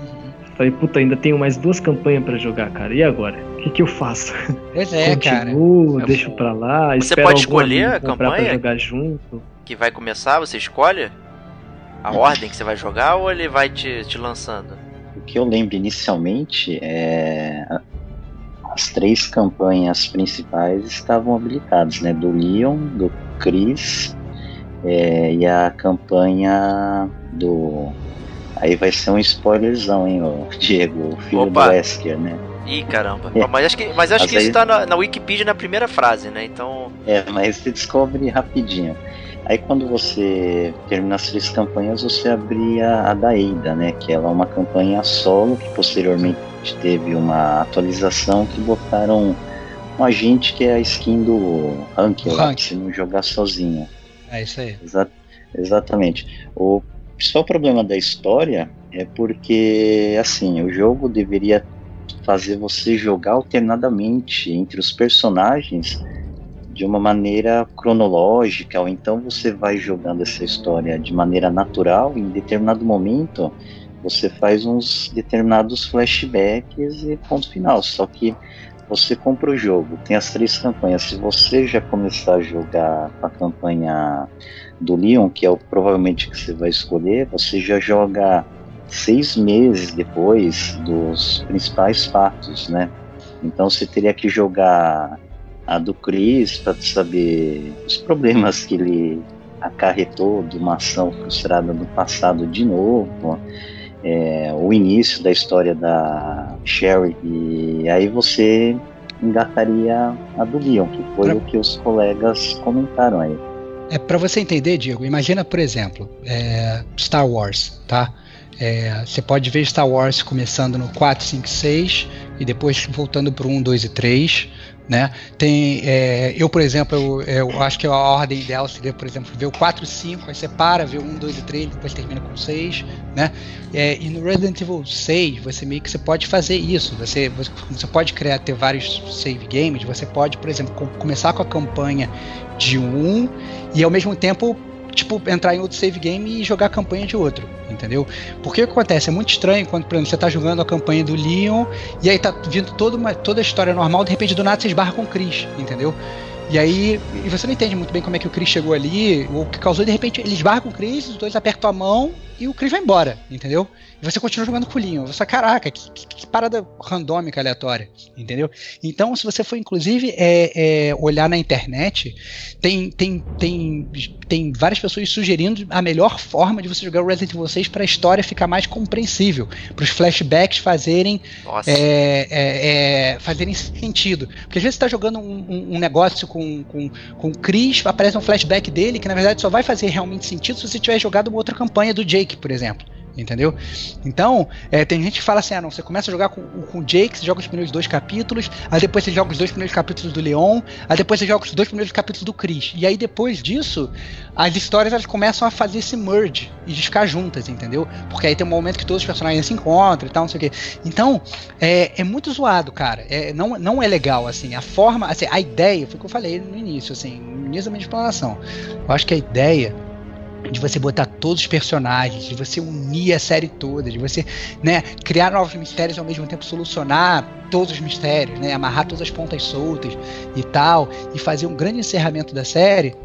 S5: Uhum. Falei, puta, ainda tenho mais duas campanhas para jogar, cara. E agora? O que, que eu faço?
S1: Pois é,
S5: Continuo, cara. deixo pra lá,
S3: Você pode escolher a campanha?
S5: Pra jogar junto.
S3: Que vai começar, você escolhe? A ordem que você vai jogar ou ele vai te, te lançando?
S4: O que eu lembro inicialmente é. As três campanhas principais estavam habilitadas, né? Do Leon, do Chris é, e a campanha do. Aí vai ser um spoilerzão, hein, o Diego, o filho Opa. do Wesker, né?
S3: Ih, caramba. É. Mas acho que, mas acho que isso tá na, na Wikipedia na primeira frase, né? Então.
S4: É, mas você descobre rapidinho. Aí quando você termina as três campanhas, você abria a da Eida, né? Que ela é uma campanha solo, que posteriormente teve uma atualização que botaram um agente que é a skin do Hank, lá, se não jogar sozinho.
S1: É isso aí.
S4: Exa exatamente. O principal problema da história é porque, assim, o jogo deveria fazer você jogar alternadamente entre os personagens de uma maneira cronológica, ou então você vai jogando essa história de maneira natural, e em determinado momento você faz uns determinados flashbacks e ponto final. Só que você compra o jogo, tem as três campanhas. Se você já começar a jogar a campanha do Leon, que é o provavelmente que você vai escolher, você já joga seis meses depois dos principais fatos, né? Então você teria que jogar a do Chris para saber os problemas que ele acarretou de uma ação frustrada no passado de novo, é, o início da história da Sherry e aí você engataria a do Leon, que foi pra... o que os colegas comentaram aí.
S1: É para você entender, Diego. Imagina, por exemplo, é, Star Wars, tá? É, você pode ver Star Wars começando no 4, 5, 6 e depois voltando para 1, 2 e 3. Né? Tem, é, eu, por exemplo, eu, eu, acho que a ordem ideal seria, por exemplo, ver o 4 e 5, aí separa, vê o 1, 2 e 3, depois termina com 6. Né? É, e no Resident Evil 6, você meio que você pode fazer isso. Você, você, você pode criar, ter vários save games, você pode, por exemplo, com, começar com a campanha de um e ao mesmo tempo tipo, entrar em outro save game e jogar a campanha de outro, entendeu? Porque o que acontece? É muito estranho quando, por exemplo, você tá jogando a campanha do Leon e aí tá vindo toda, uma, toda a história normal, de repente do nada você esbarra com o Chris, entendeu? E aí, e você não entende muito bem como é que o Chris chegou ali, ou o que causou, de repente, ele esbarra com o Chris, os dois apertam a mão, e o Chris vai embora, entendeu? Você continua jogando com o Leon. Você, caraca, que, que, que, parada randômica, aleatória, entendeu? Então, se você for, inclusive, é, é, olhar na internet, tem, tem, tem, tem várias pessoas sugerindo a melhor forma de você jogar o Resident Evil 6 para a história ficar mais compreensível, para os flashbacks fazerem, é, é, é, fazerem sentido. Porque às vezes você está jogando um, um, um, negócio com, com, com o Chris, aparece um flashback dele que na verdade só vai fazer realmente sentido se você tiver jogado uma outra campanha do Jake, por exemplo entendeu? Então, é, tem gente que fala assim: ah, não, você começa a jogar com, com o Jake, você joga os primeiros dois capítulos, aí depois você joga os dois primeiros capítulos do Leon, aí depois você joga os dois primeiros capítulos do Chris. E aí depois disso, as histórias elas começam a fazer esse merge e de ficar juntas, entendeu? Porque aí tem um momento que todos os personagens se encontram e tal, não sei o quê. Então, é, é muito zoado, cara. É, não, não é legal, assim. A forma, assim, a ideia, foi o que eu falei no início, assim, no início da minha explanação. Eu acho que a ideia de você botar todos os personagens, de você unir a série toda, de você né, criar novos mistérios ao mesmo tempo solucionar todos os mistérios, né, amarrar todas as pontas soltas e tal, e fazer um grande encerramento da série,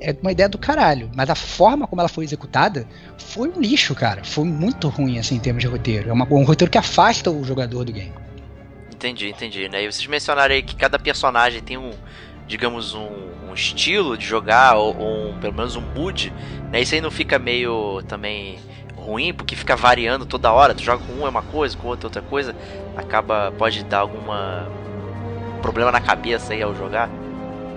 S1: é uma ideia do caralho. Mas a forma como ela foi executada foi um lixo, cara. Foi muito ruim, assim, em termos de roteiro. É uma, um roteiro que afasta o jogador do game.
S3: Entendi, entendi. Né? E vocês mencionaram aí que cada personagem tem um, digamos, um, um estilo de jogar, ou, ou um, pelo menos um mood, né? Isso aí não fica meio também ruim, porque fica variando toda hora. Tu joga com um é uma coisa, com outro é outra coisa, acaba, pode dar alguma problema na cabeça aí ao jogar.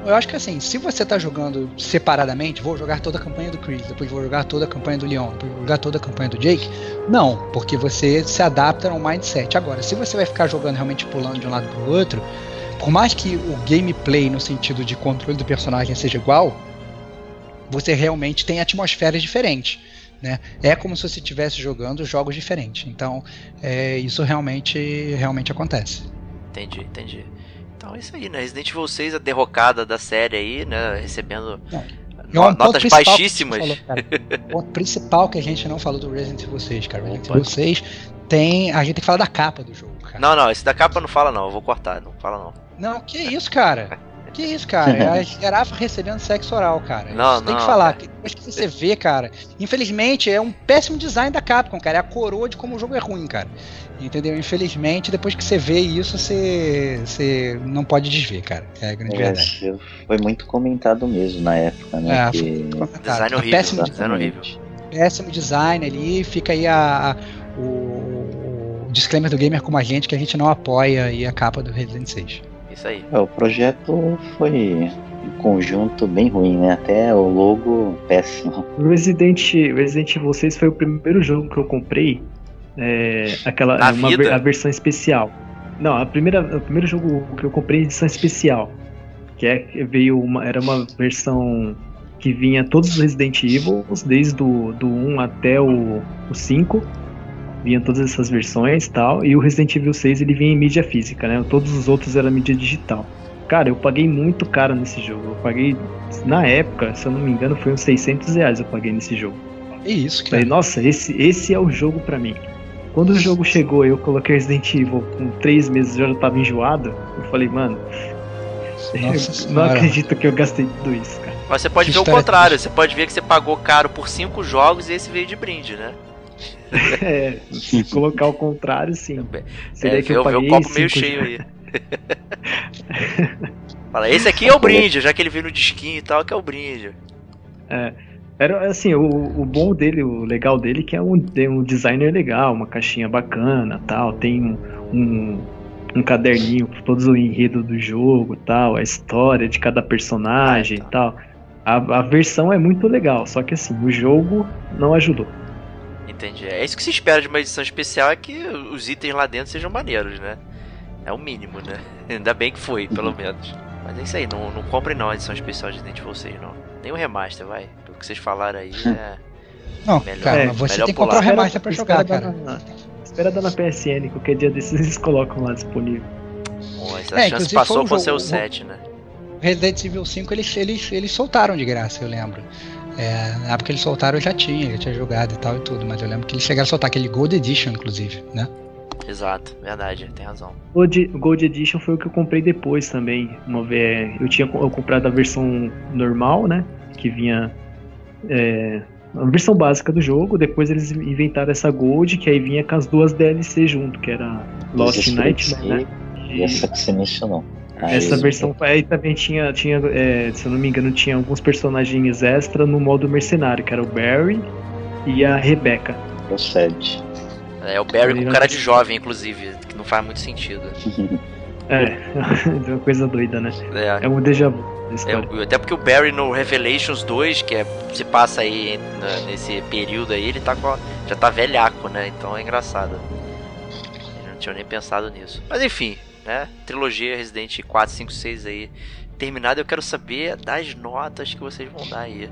S1: Eu acho que assim, se você tá jogando separadamente, vou jogar toda a campanha do Chris, depois vou jogar toda a campanha do Leon, depois vou jogar toda a campanha do Jake, não, porque você se adapta ao mindset. Agora, se você vai ficar jogando realmente pulando de um lado pro outro, por mais que o gameplay no sentido de controle do personagem seja igual, você realmente tem atmosferas diferentes. Né? É como se você estivesse jogando jogos diferentes. Então, é, isso realmente, realmente acontece.
S3: Entendi, entendi. Então é isso aí, né? Resident Evil 6, a derrocada da série aí, né? Recebendo
S1: não, notas baixíssimas. Falou, o ponto principal que a gente não falou do Resident Evil 6, cara. Resident Evil 6 tem. A gente tem que falar da capa do jogo, cara.
S3: Não, não, esse da capa não fala não, eu vou cortar, não fala não.
S1: Não, que isso, cara? Que isso, cara? É a girafa recebendo sexo oral, cara.
S3: Não,
S1: isso
S3: não.
S1: Tem que falar. Depois que você vê, cara. Infelizmente, é um péssimo design da Capcom, cara. É a coroa de como o jogo é ruim, cara. Entendeu? Infelizmente, depois que você vê isso, você, você não pode desver, cara. É a grande é, verdade.
S4: Foi muito comentado mesmo na época, né?
S3: É, que... Design horrível. Péssimo design horrível.
S1: Péssimo design ali. Fica aí a, a o, o disclaimer do gamer como a gente que a gente não apoia aí a capa do Resident 6
S3: isso aí.
S4: É, o projeto foi em conjunto bem ruim, né? Até o logo péssimo.
S5: Resident, Resident Evil 6 foi o primeiro jogo que eu comprei. É, aquela uma, a versão especial. Não, a primeira, o primeiro jogo que eu comprei edição especial. Que é, veio uma, era uma versão que vinha todos os Resident Evil, desde o do 1 até o, o 5 vinha todas essas versões e tal, e o Resident Evil 6 ele vinha em mídia física, né? Todos os outros eram mídia digital. Cara, eu paguei muito caro nesse jogo. Eu paguei, na época, se eu não me engano, foi uns 600 reais eu paguei nesse jogo.
S1: É isso, cara.
S5: Falei, nossa, esse, esse é o jogo para mim. Quando o jogo chegou e eu coloquei Resident Evil com 3 meses eu já tava enjoado, eu falei, mano, nossa, não acredito que eu gastei tudo isso, cara.
S3: Mas você pode que ver o contrário, você pode ver que você pagou caro por 5 jogos e esse veio de brinde, né?
S5: é, se colocar o contrário, sim.
S3: Seria é, que eu, eu o copo meio cheio aí. Fala, esse aqui é o brinde, já que ele veio no disquinho e tal, que é o brinde.
S5: É. Era assim, o, o bom dele, o legal dele, que é um, tem um designer legal, uma caixinha bacana tal, tem um, um, um caderninho com todos o enredo do jogo tal, a história de cada personagem e ah, então. tal. A, a versão é muito legal, só que assim, o jogo não ajudou.
S3: Entendi. É isso que se espera de uma edição especial é que os itens lá dentro sejam maneiros, né? É o mínimo, né? Ainda bem que foi, pelo menos. Mas é isso aí, não, não comprem não a edição especial de Resident Evil 6, não. Nem o remaster, vai. Pelo que vocês falaram aí, é.
S1: Não, melhor, cara, você melhor tem que comprar o remaster pra jogar, cara.
S5: Na, espera dar na PSN, qualquer dia desses eles colocam lá disponível.
S3: Bom, essa é, chance passou com o seu 7, né?
S1: Resident Evil 5 eles, eles, eles soltaram de graça, eu lembro. É, na época que eles soltaram eu já tinha, já tinha jogado e tal e tudo, mas eu lembro que eles chegaram a soltar aquele Gold Edition, inclusive, né?
S3: Exato, verdade, tem razão.
S5: Gold, Gold Edition foi o que eu comprei depois também. Uma vez, eu tinha eu comprado a versão normal, né? Que vinha é, a versão básica do jogo, depois eles inventaram essa Gold, que aí vinha com as duas DLC junto, que era Lost Nightmare, né?
S4: E essa que você mencionou.
S5: Aí essa versão aí também tinha, tinha é, se eu não me engano, tinha alguns personagens extra no modo mercenário, que era o Barry e a Rebecca.
S4: Procede.
S3: É o Barry com cara de jovem, inclusive, que não faz muito sentido.
S5: é, é uma coisa doida, né? É, é um déjà vu.
S3: É, até porque o Barry no Revelations 2, que é, se passa aí na, nesse período aí, ele tá com, já tá velhaco, né? Então é engraçado. Eu não tinha nem pensado nisso. Mas enfim, né? Trilogia Resident 4, 5, 6 aí terminada. Eu quero saber das notas que vocês vão dar aí.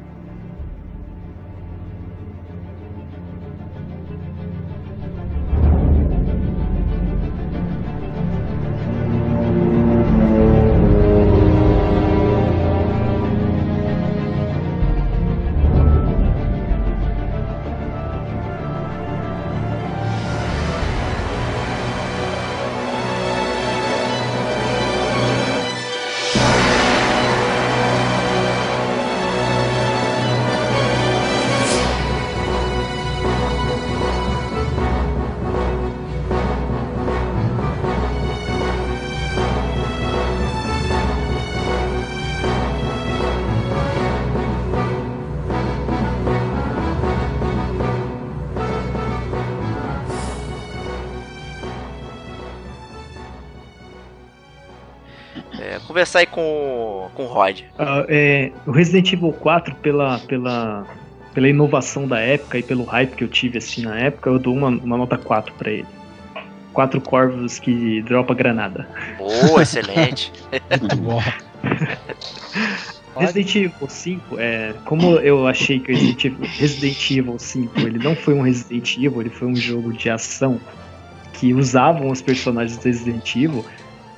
S3: Conversar aí com, com o Rod.
S5: Uh, é, o Resident Evil 4, pela, pela, pela inovação da época e pelo hype que eu tive assim na época, eu dou uma, uma nota 4 para ele. Quatro corvos que dropa granada.
S3: Boa, excelente.
S1: Muito bom.
S5: Resident Evil 5, é, como eu achei que o Resident Evil, Resident Evil 5 ele não foi um Resident Evil, ele foi um jogo de ação que usavam os personagens do Resident Evil,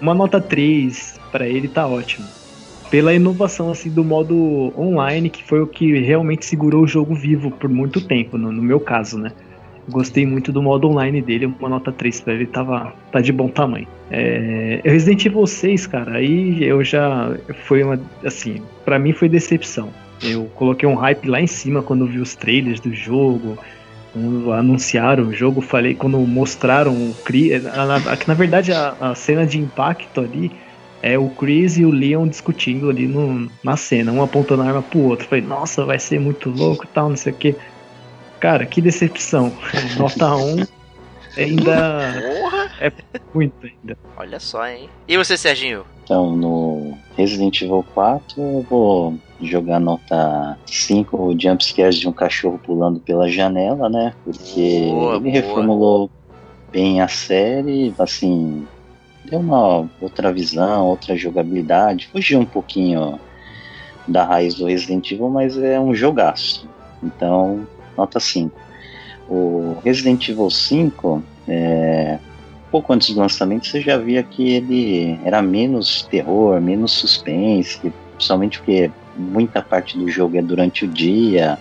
S5: uma nota 3 para ele tá ótimo. Pela inovação assim do modo online, que foi o que realmente segurou o jogo vivo por muito tempo, no, no meu caso, né? Gostei muito do modo online dele, uma nota 3 pra ele, tava, tá de bom tamanho. É, Resident Evil 6, cara, aí eu já. Foi uma. Assim, para mim foi decepção. Eu coloquei um hype lá em cima quando vi os trailers do jogo, quando anunciaram o jogo, falei, quando mostraram o Chris. Na, na, na verdade, a, a cena de impacto ali é o Chris e o Leon discutindo ali no, na cena, um apontando a arma pro outro. Falei, nossa, vai ser muito louco e tal, não sei o que. Cara, que decepção. Nota 1 ainda. Porra! É muito ainda.
S3: Olha só, hein? E você, Serginho?
S4: Então, no Resident Evil 4, eu vou jogar nota 5 o jumpscares de um cachorro pulando pela janela, né? Porque boa, ele boa. reformulou bem a série, assim, deu uma outra visão, outra jogabilidade, fugiu um pouquinho da raiz do Resident Evil, mas é um jogaço. Então, nota 5. O Resident Evil 5, é, pouco antes do lançamento, você já via que ele era menos terror, menos suspense, principalmente porque muita parte do jogo é durante o dia,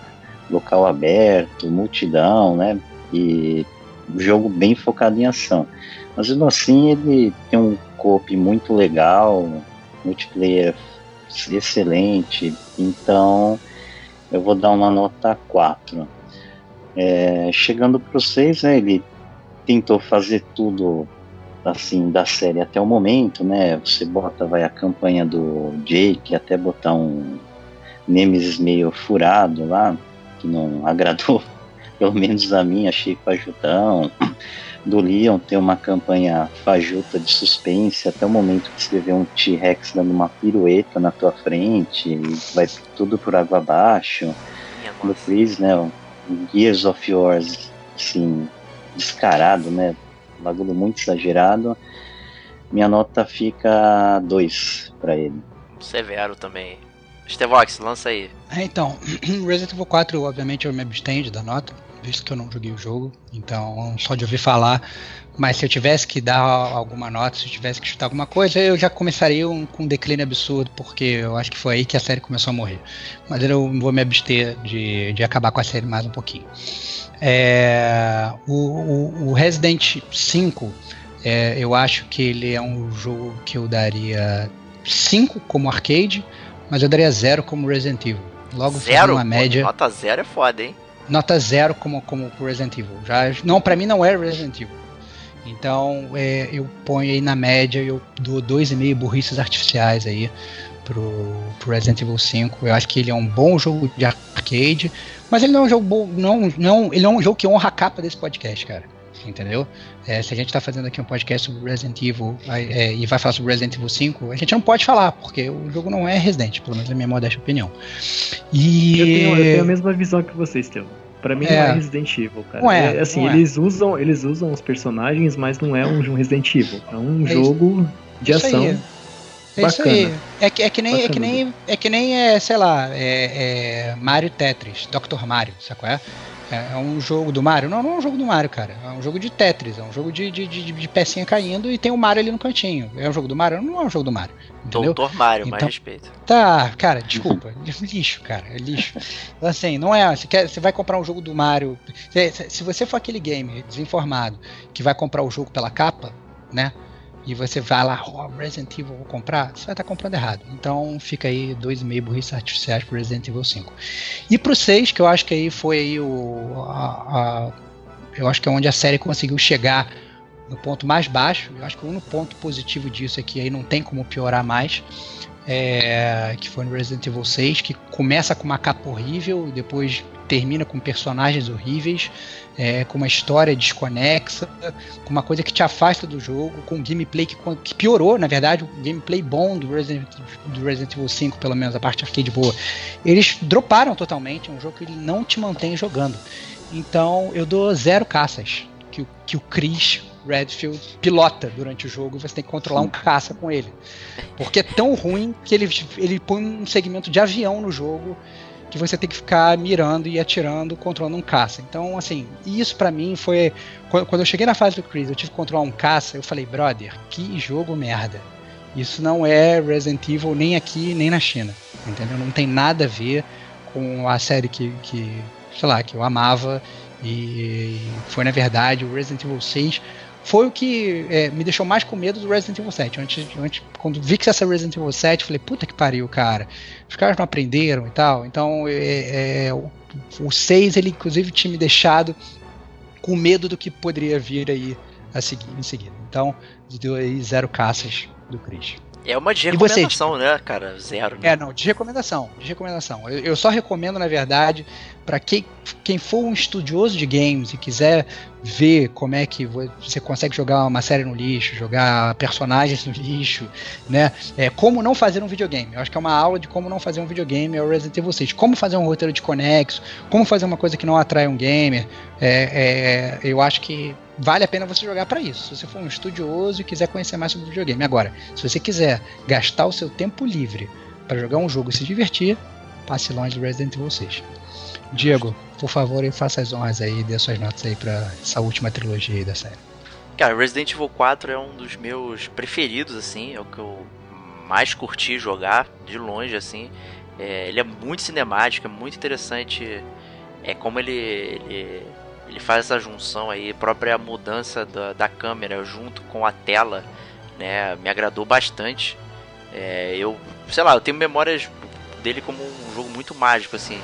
S4: local aberto, multidão, né? E jogo bem focado em ação. Mas mesmo assim ele tem um coop muito legal, multiplayer excelente, então eu vou dar uma nota 4. É, chegando para 6, né, ele tentou fazer tudo assim da série até o momento, né? Você bota vai a campanha do Jake, até botar um Nemesis meio furado lá, que não agradou, pelo menos a mim, achei fajutão do Leon ter uma campanha fajuta de suspense até o momento que você vê um T-Rex dando uma pirueta na tua frente e vai tudo por água abaixo. No Chris, né, o Gears of Yours, assim, descarado, né, bagulho muito exagerado. Minha nota fica 2 para ele.
S3: Severo também. Stevox, lança aí.
S1: É, então, Resident Evil 4, obviamente, eu me abstenho da nota visto que eu não joguei o jogo, então só de ouvir falar. Mas se eu tivesse que dar alguma nota, se eu tivesse que chutar alguma coisa, eu já começaria um, com um declínio absurdo, porque eu acho que foi aí que a série começou a morrer. Mas eu vou me abster de, de acabar com a série mais um pouquinho. É, o, o, o, Resident 5, é, eu acho que ele é um jogo que eu daria 5 como arcade, mas eu daria 0 como Resident Evil. Logo
S3: zero?
S1: uma média.
S3: Nota 0 é foda, hein?
S1: Nota zero como, como Resident Evil. Já, não, para mim não é Resident Evil. Então é, eu ponho aí na média, eu dou 2,5 burrices artificiais aí pro, pro Resident Evil 5. Eu acho que ele é um bom jogo de arcade, mas ele não é um jogo bom, não, não, ele é um jogo que honra a capa desse podcast, cara. Entendeu? É, se a gente está fazendo aqui um podcast sobre Resident Evil é, e vai falar sobre Resident Evil 5, a gente não pode falar, porque o jogo não é Resident, pelo menos na minha modesta opinião.
S5: E... Eu, tenho, eu tenho a mesma visão que vocês, têm. Pra mim é. não é Resident Evil, cara. Não é, é assim, não é. eles usam, eles usam os personagens, mas não é um, Resident Evil. É um é jogo de ação. Aí. É isso aí.
S1: É que, é que nem, é que nem, é que nem, é, sei lá, é, é Mario Tetris, Dr. Mario, sabe qual é? É, é um jogo do Mario? Não, não é um jogo do Mario, cara. É um jogo de Tetris, é um jogo de, de, de, de pecinha caindo e tem o Mario ali no cantinho. É um jogo do Mario? Não é um jogo do Mario. Entendeu?
S3: Doutor Mario, então, mais respeito.
S1: Tá, cara, desculpa. lixo, cara. É lixo. Assim, não é. Você, quer, você vai comprar um jogo do Mario. Se, se você for aquele game desinformado que vai comprar o jogo pela capa, né? E você vai lá, oh, Resident Evil vou comprar, você vai estar comprando errado. Então fica aí 2,5 burrice artificiais pro Resident Evil 5. E pro 6, que eu acho que aí foi aí o. A, a, eu acho que é onde a série conseguiu chegar no ponto mais baixo. Eu acho que o único ponto positivo disso é que aí não tem como piorar mais. É, que foi no Resident Evil 6, que começa com uma capa horrível, depois termina com personagens horríveis, é, com uma história desconexa, com uma coisa que te afasta do jogo, com um gameplay que, que piorou, na verdade, o gameplay bom do Resident, do Resident Evil 5, pelo menos a parte arcade boa. Eles droparam totalmente, é um jogo que ele não te mantém jogando. Então eu dou zero caças que, que o Chris Redfield pilota durante o jogo e você tem que controlar um caça com ele. Porque é tão ruim que ele, ele põe um segmento de avião no jogo que você tem que ficar mirando e atirando, controlando um caça. Então, assim, isso para mim foi. Quando eu cheguei na fase do Chris, eu tive que controlar um caça, eu falei, brother, que jogo merda. Isso não é Resident Evil nem aqui nem na China. Entendeu? Não tem nada a ver com a série que, que sei lá, que eu amava. E foi, na verdade, o Resident Evil 6 foi o que é, me deixou mais com medo do Resident Evil 7. Antes, antes, quando vi que essa Resident Evil 7, falei, puta que pariu, cara. Os caras não aprenderam e tal. Então, é, é, o, o 6, ele inclusive tinha me deixado com medo do que poderia vir aí a seguir, em seguida. Então, deu aí zero caças do Chris.
S3: É uma de recomendação, né, cara? Zero. Né?
S1: É, não, de recomendação. De recomendação. Eu, eu só recomendo, na verdade, para quem, quem for um estudioso de games e quiser ver como é que você consegue jogar uma série no lixo, jogar personagens no lixo, né? É, como não fazer um videogame. Eu acho que é uma aula de como não fazer um videogame é o Resident Evil 6. Como fazer um roteiro de conexo, como fazer uma coisa que não atrai um gamer. É, é, eu acho que vale a pena você jogar para isso. Se você for um estudioso e quiser conhecer mais sobre videogame. Agora, se você quiser gastar o seu tempo livre para jogar um jogo e se divertir, passe longe do Resident Evil 6. Diego, por favor, faça as honras aí, dê suas notas aí para essa última trilogia aí da série.
S3: Cara, Resident Evil 4 é um dos meus preferidos, assim, é o que eu mais curti jogar, de longe, assim. É, ele é muito cinemático, é muito interessante é como ele, ele ele faz essa junção aí, própria mudança da, da câmera junto com a tela, né? Me agradou bastante. É, eu, sei lá, eu tenho memórias dele como um jogo muito mágico, assim.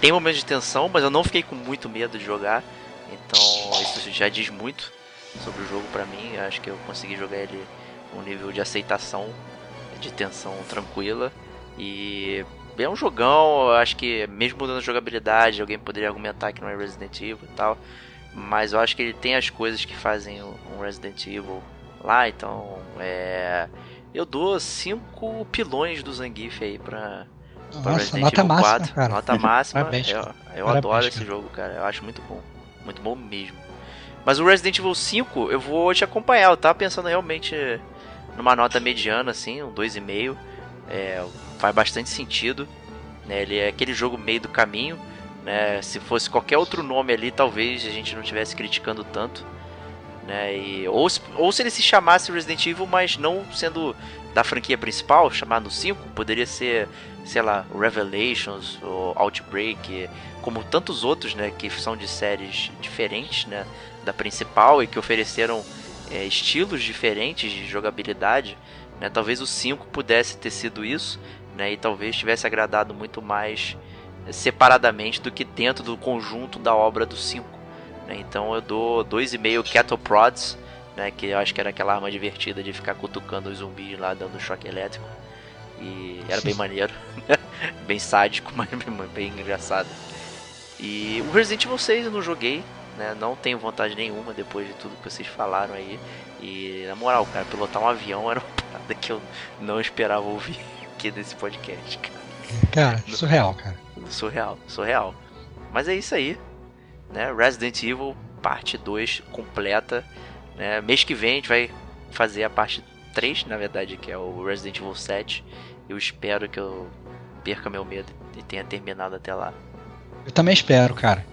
S3: Tem momentos de tensão, mas eu não fiquei com muito medo de jogar. Então isso já diz muito sobre o jogo para mim. Acho que eu consegui jogar ele um nível de aceitação, de tensão tranquila. E é um jogão, acho que mesmo mudando a jogabilidade, alguém poderia argumentar que não é Resident Evil e tal. Mas eu acho que ele tem as coisas que fazem um Resident Evil lá, então é. Eu dou 5 pilões do Zangief aí pra,
S1: pra Nossa, Resident nota Evil máxima, 4.
S3: Cara. Nota máxima. Parabéns, eu eu adoro esse jogo, cara. Eu acho muito bom. Muito bom mesmo. Mas o Resident Evil 5, eu vou te acompanhar. Eu tava pensando realmente numa nota mediana, assim, um 2,5. É, faz bastante sentido. Né? Ele é aquele jogo meio do caminho. Né? Se fosse qualquer outro nome ali, talvez a gente não estivesse criticando tanto. Né? E, ou, se, ou se ele se chamasse Resident Evil, mas não sendo da franquia principal, chamado 5, poderia ser, sei lá, Revelations ou Outbreak, como tantos outros, né, que são de séries diferentes, né, da principal e que ofereceram é, estilos diferentes de jogabilidade, né? Talvez o 5 pudesse ter sido isso, né? E talvez tivesse agradado muito mais separadamente do que dentro do conjunto da obra do 5. Né? Então eu dou 2,5 Cattle Prods, né? que eu acho que era aquela arma divertida de ficar cutucando os zumbis lá dando choque elétrico. E era bem maneiro, bem sádico, mas bem engraçado. E o Resident Evil 6 eu não joguei, né? Não tenho vontade nenhuma depois de tudo que vocês falaram aí. E na moral, cara, pilotar um avião era uma parada que eu não esperava ouvir aqui nesse podcast, cara.
S1: Cara, surreal, cara.
S3: Surreal, surreal. Mas é isso aí, né? Resident Evil parte 2 completa, né? Mês que vem a gente vai fazer a parte 3, na verdade, que é o Resident Evil 7. Eu espero que eu perca meu medo e tenha terminado até lá.
S1: Eu também espero, cara.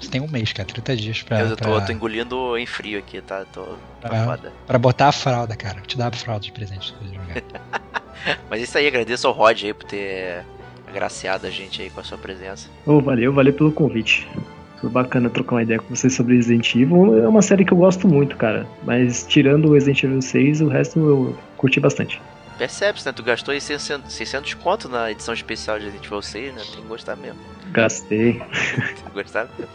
S1: Você tem um mês, cara, 30 dias pra.
S3: Eu tô,
S1: pra...
S3: tô engolindo em frio aqui, tá? Tô,
S1: tô pra, foda. Pra botar a fralda, cara. Te dar a fralda de presente
S3: Mas isso aí, agradeço ao Rod aí por ter agraciado a gente aí com a sua presença.
S5: Oh, valeu, valeu pelo convite. Foi bacana trocar uma ideia com vocês sobre Resident Evil. É uma série que eu gosto muito, cara. Mas tirando o Resident Evil 6, o resto eu curti bastante.
S3: Percebe-se, né? Tu gastou aí 600, 600 conto na edição especial de Resident Evil 6, né? Tem que gostar mesmo.
S5: Gastei.
S3: Tem que gostar mesmo.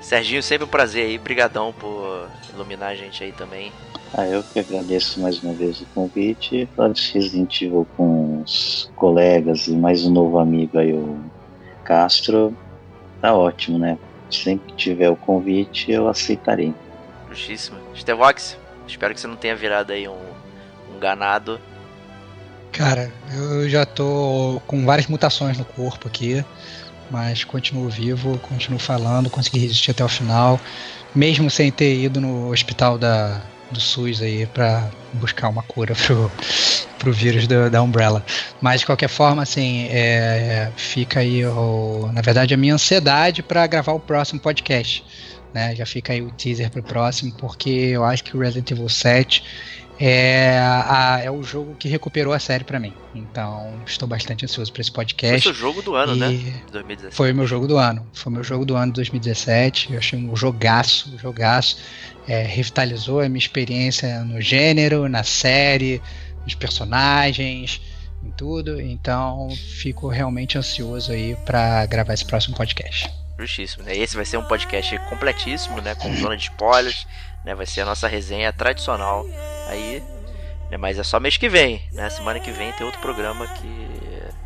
S3: Serginho, sempre um prazer aí. Brigadão por iluminar a gente aí também.
S4: Ah, eu que agradeço mais uma vez o convite. Falar de Resident Evil com os colegas e mais um novo amigo aí, o Castro. Tá ótimo, né? Sempre que tiver o convite, eu aceitarei.
S3: Justíssimo. Stevox, espero que você não tenha virado aí um um ganado?
S1: Cara, eu já tô com várias mutações no corpo aqui, mas continuo vivo, continuo falando, consegui resistir até o final, mesmo sem ter ido no hospital da, do SUS aí para buscar uma cura pro, pro vírus do, da Umbrella. Mas de qualquer forma, assim, é, fica aí, o, na verdade, a minha ansiedade para gravar o próximo podcast. Né? Já fica aí o teaser pro próximo, porque eu acho que o Resident Evil 7 é, a, é o jogo que recuperou a série para mim. Então, estou bastante ansioso para esse podcast.
S3: Foi o jogo do ano, né? 2017.
S1: Foi o meu jogo do ano. Foi o meu jogo do ano de 2017. Eu achei um jogaço, um jogaço. É, revitalizou a minha experiência no gênero, na série, nos personagens, em tudo. Então, fico realmente ansioso aí para gravar esse próximo podcast.
S3: Justíssimo, né? Esse vai ser um podcast completíssimo, né? Com zona de spoilers, né? Vai ser a nossa resenha tradicional aí, né? Mas é só mês que vem, né? Semana que vem tem outro programa que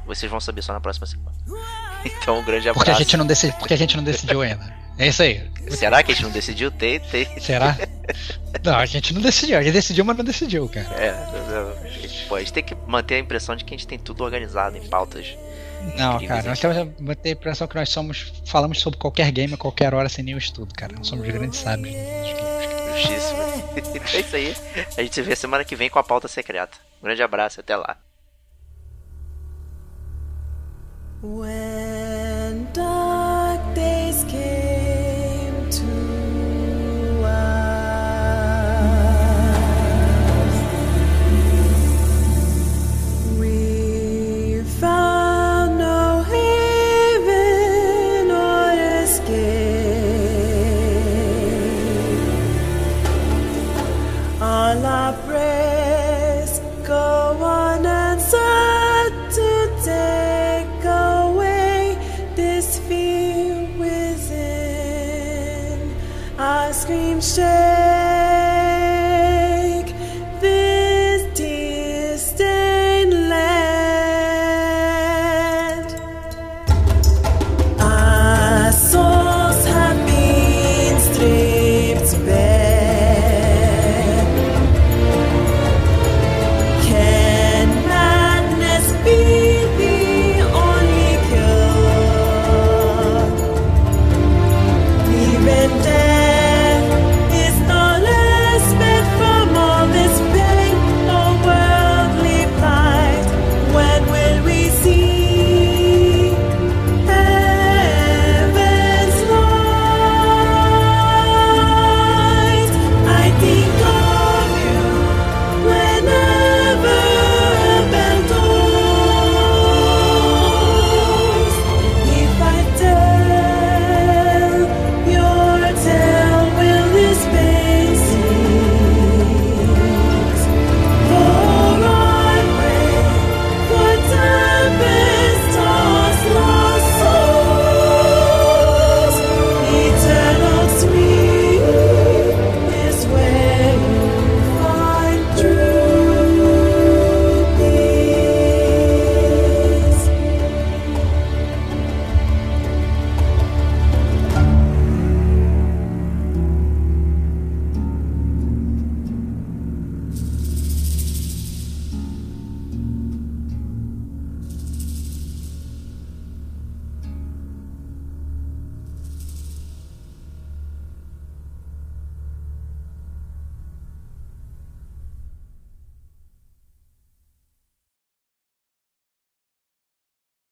S3: vocês vão saber só na próxima semana. Então, um grande abraço.
S1: Porque a gente não, decidi, porque a gente não decidiu ainda. É isso aí.
S3: Será que a gente não decidiu? Tem, tem.
S1: Será? Não, a gente não decidiu. A gente decidiu, mas não decidiu, cara.
S3: É, a gente, gente tem que manter a impressão de que a gente tem tudo organizado em pautas
S1: não, cara, nós temos a impressão que nós somos. Falamos sobre qualquer game a qualquer hora sem nenhum estudo, cara. Nós somos grandes sábios.
S3: Justíssimo. é isso aí. A gente se vê semana que vem com a pauta secreta. Um grande abraço até lá. When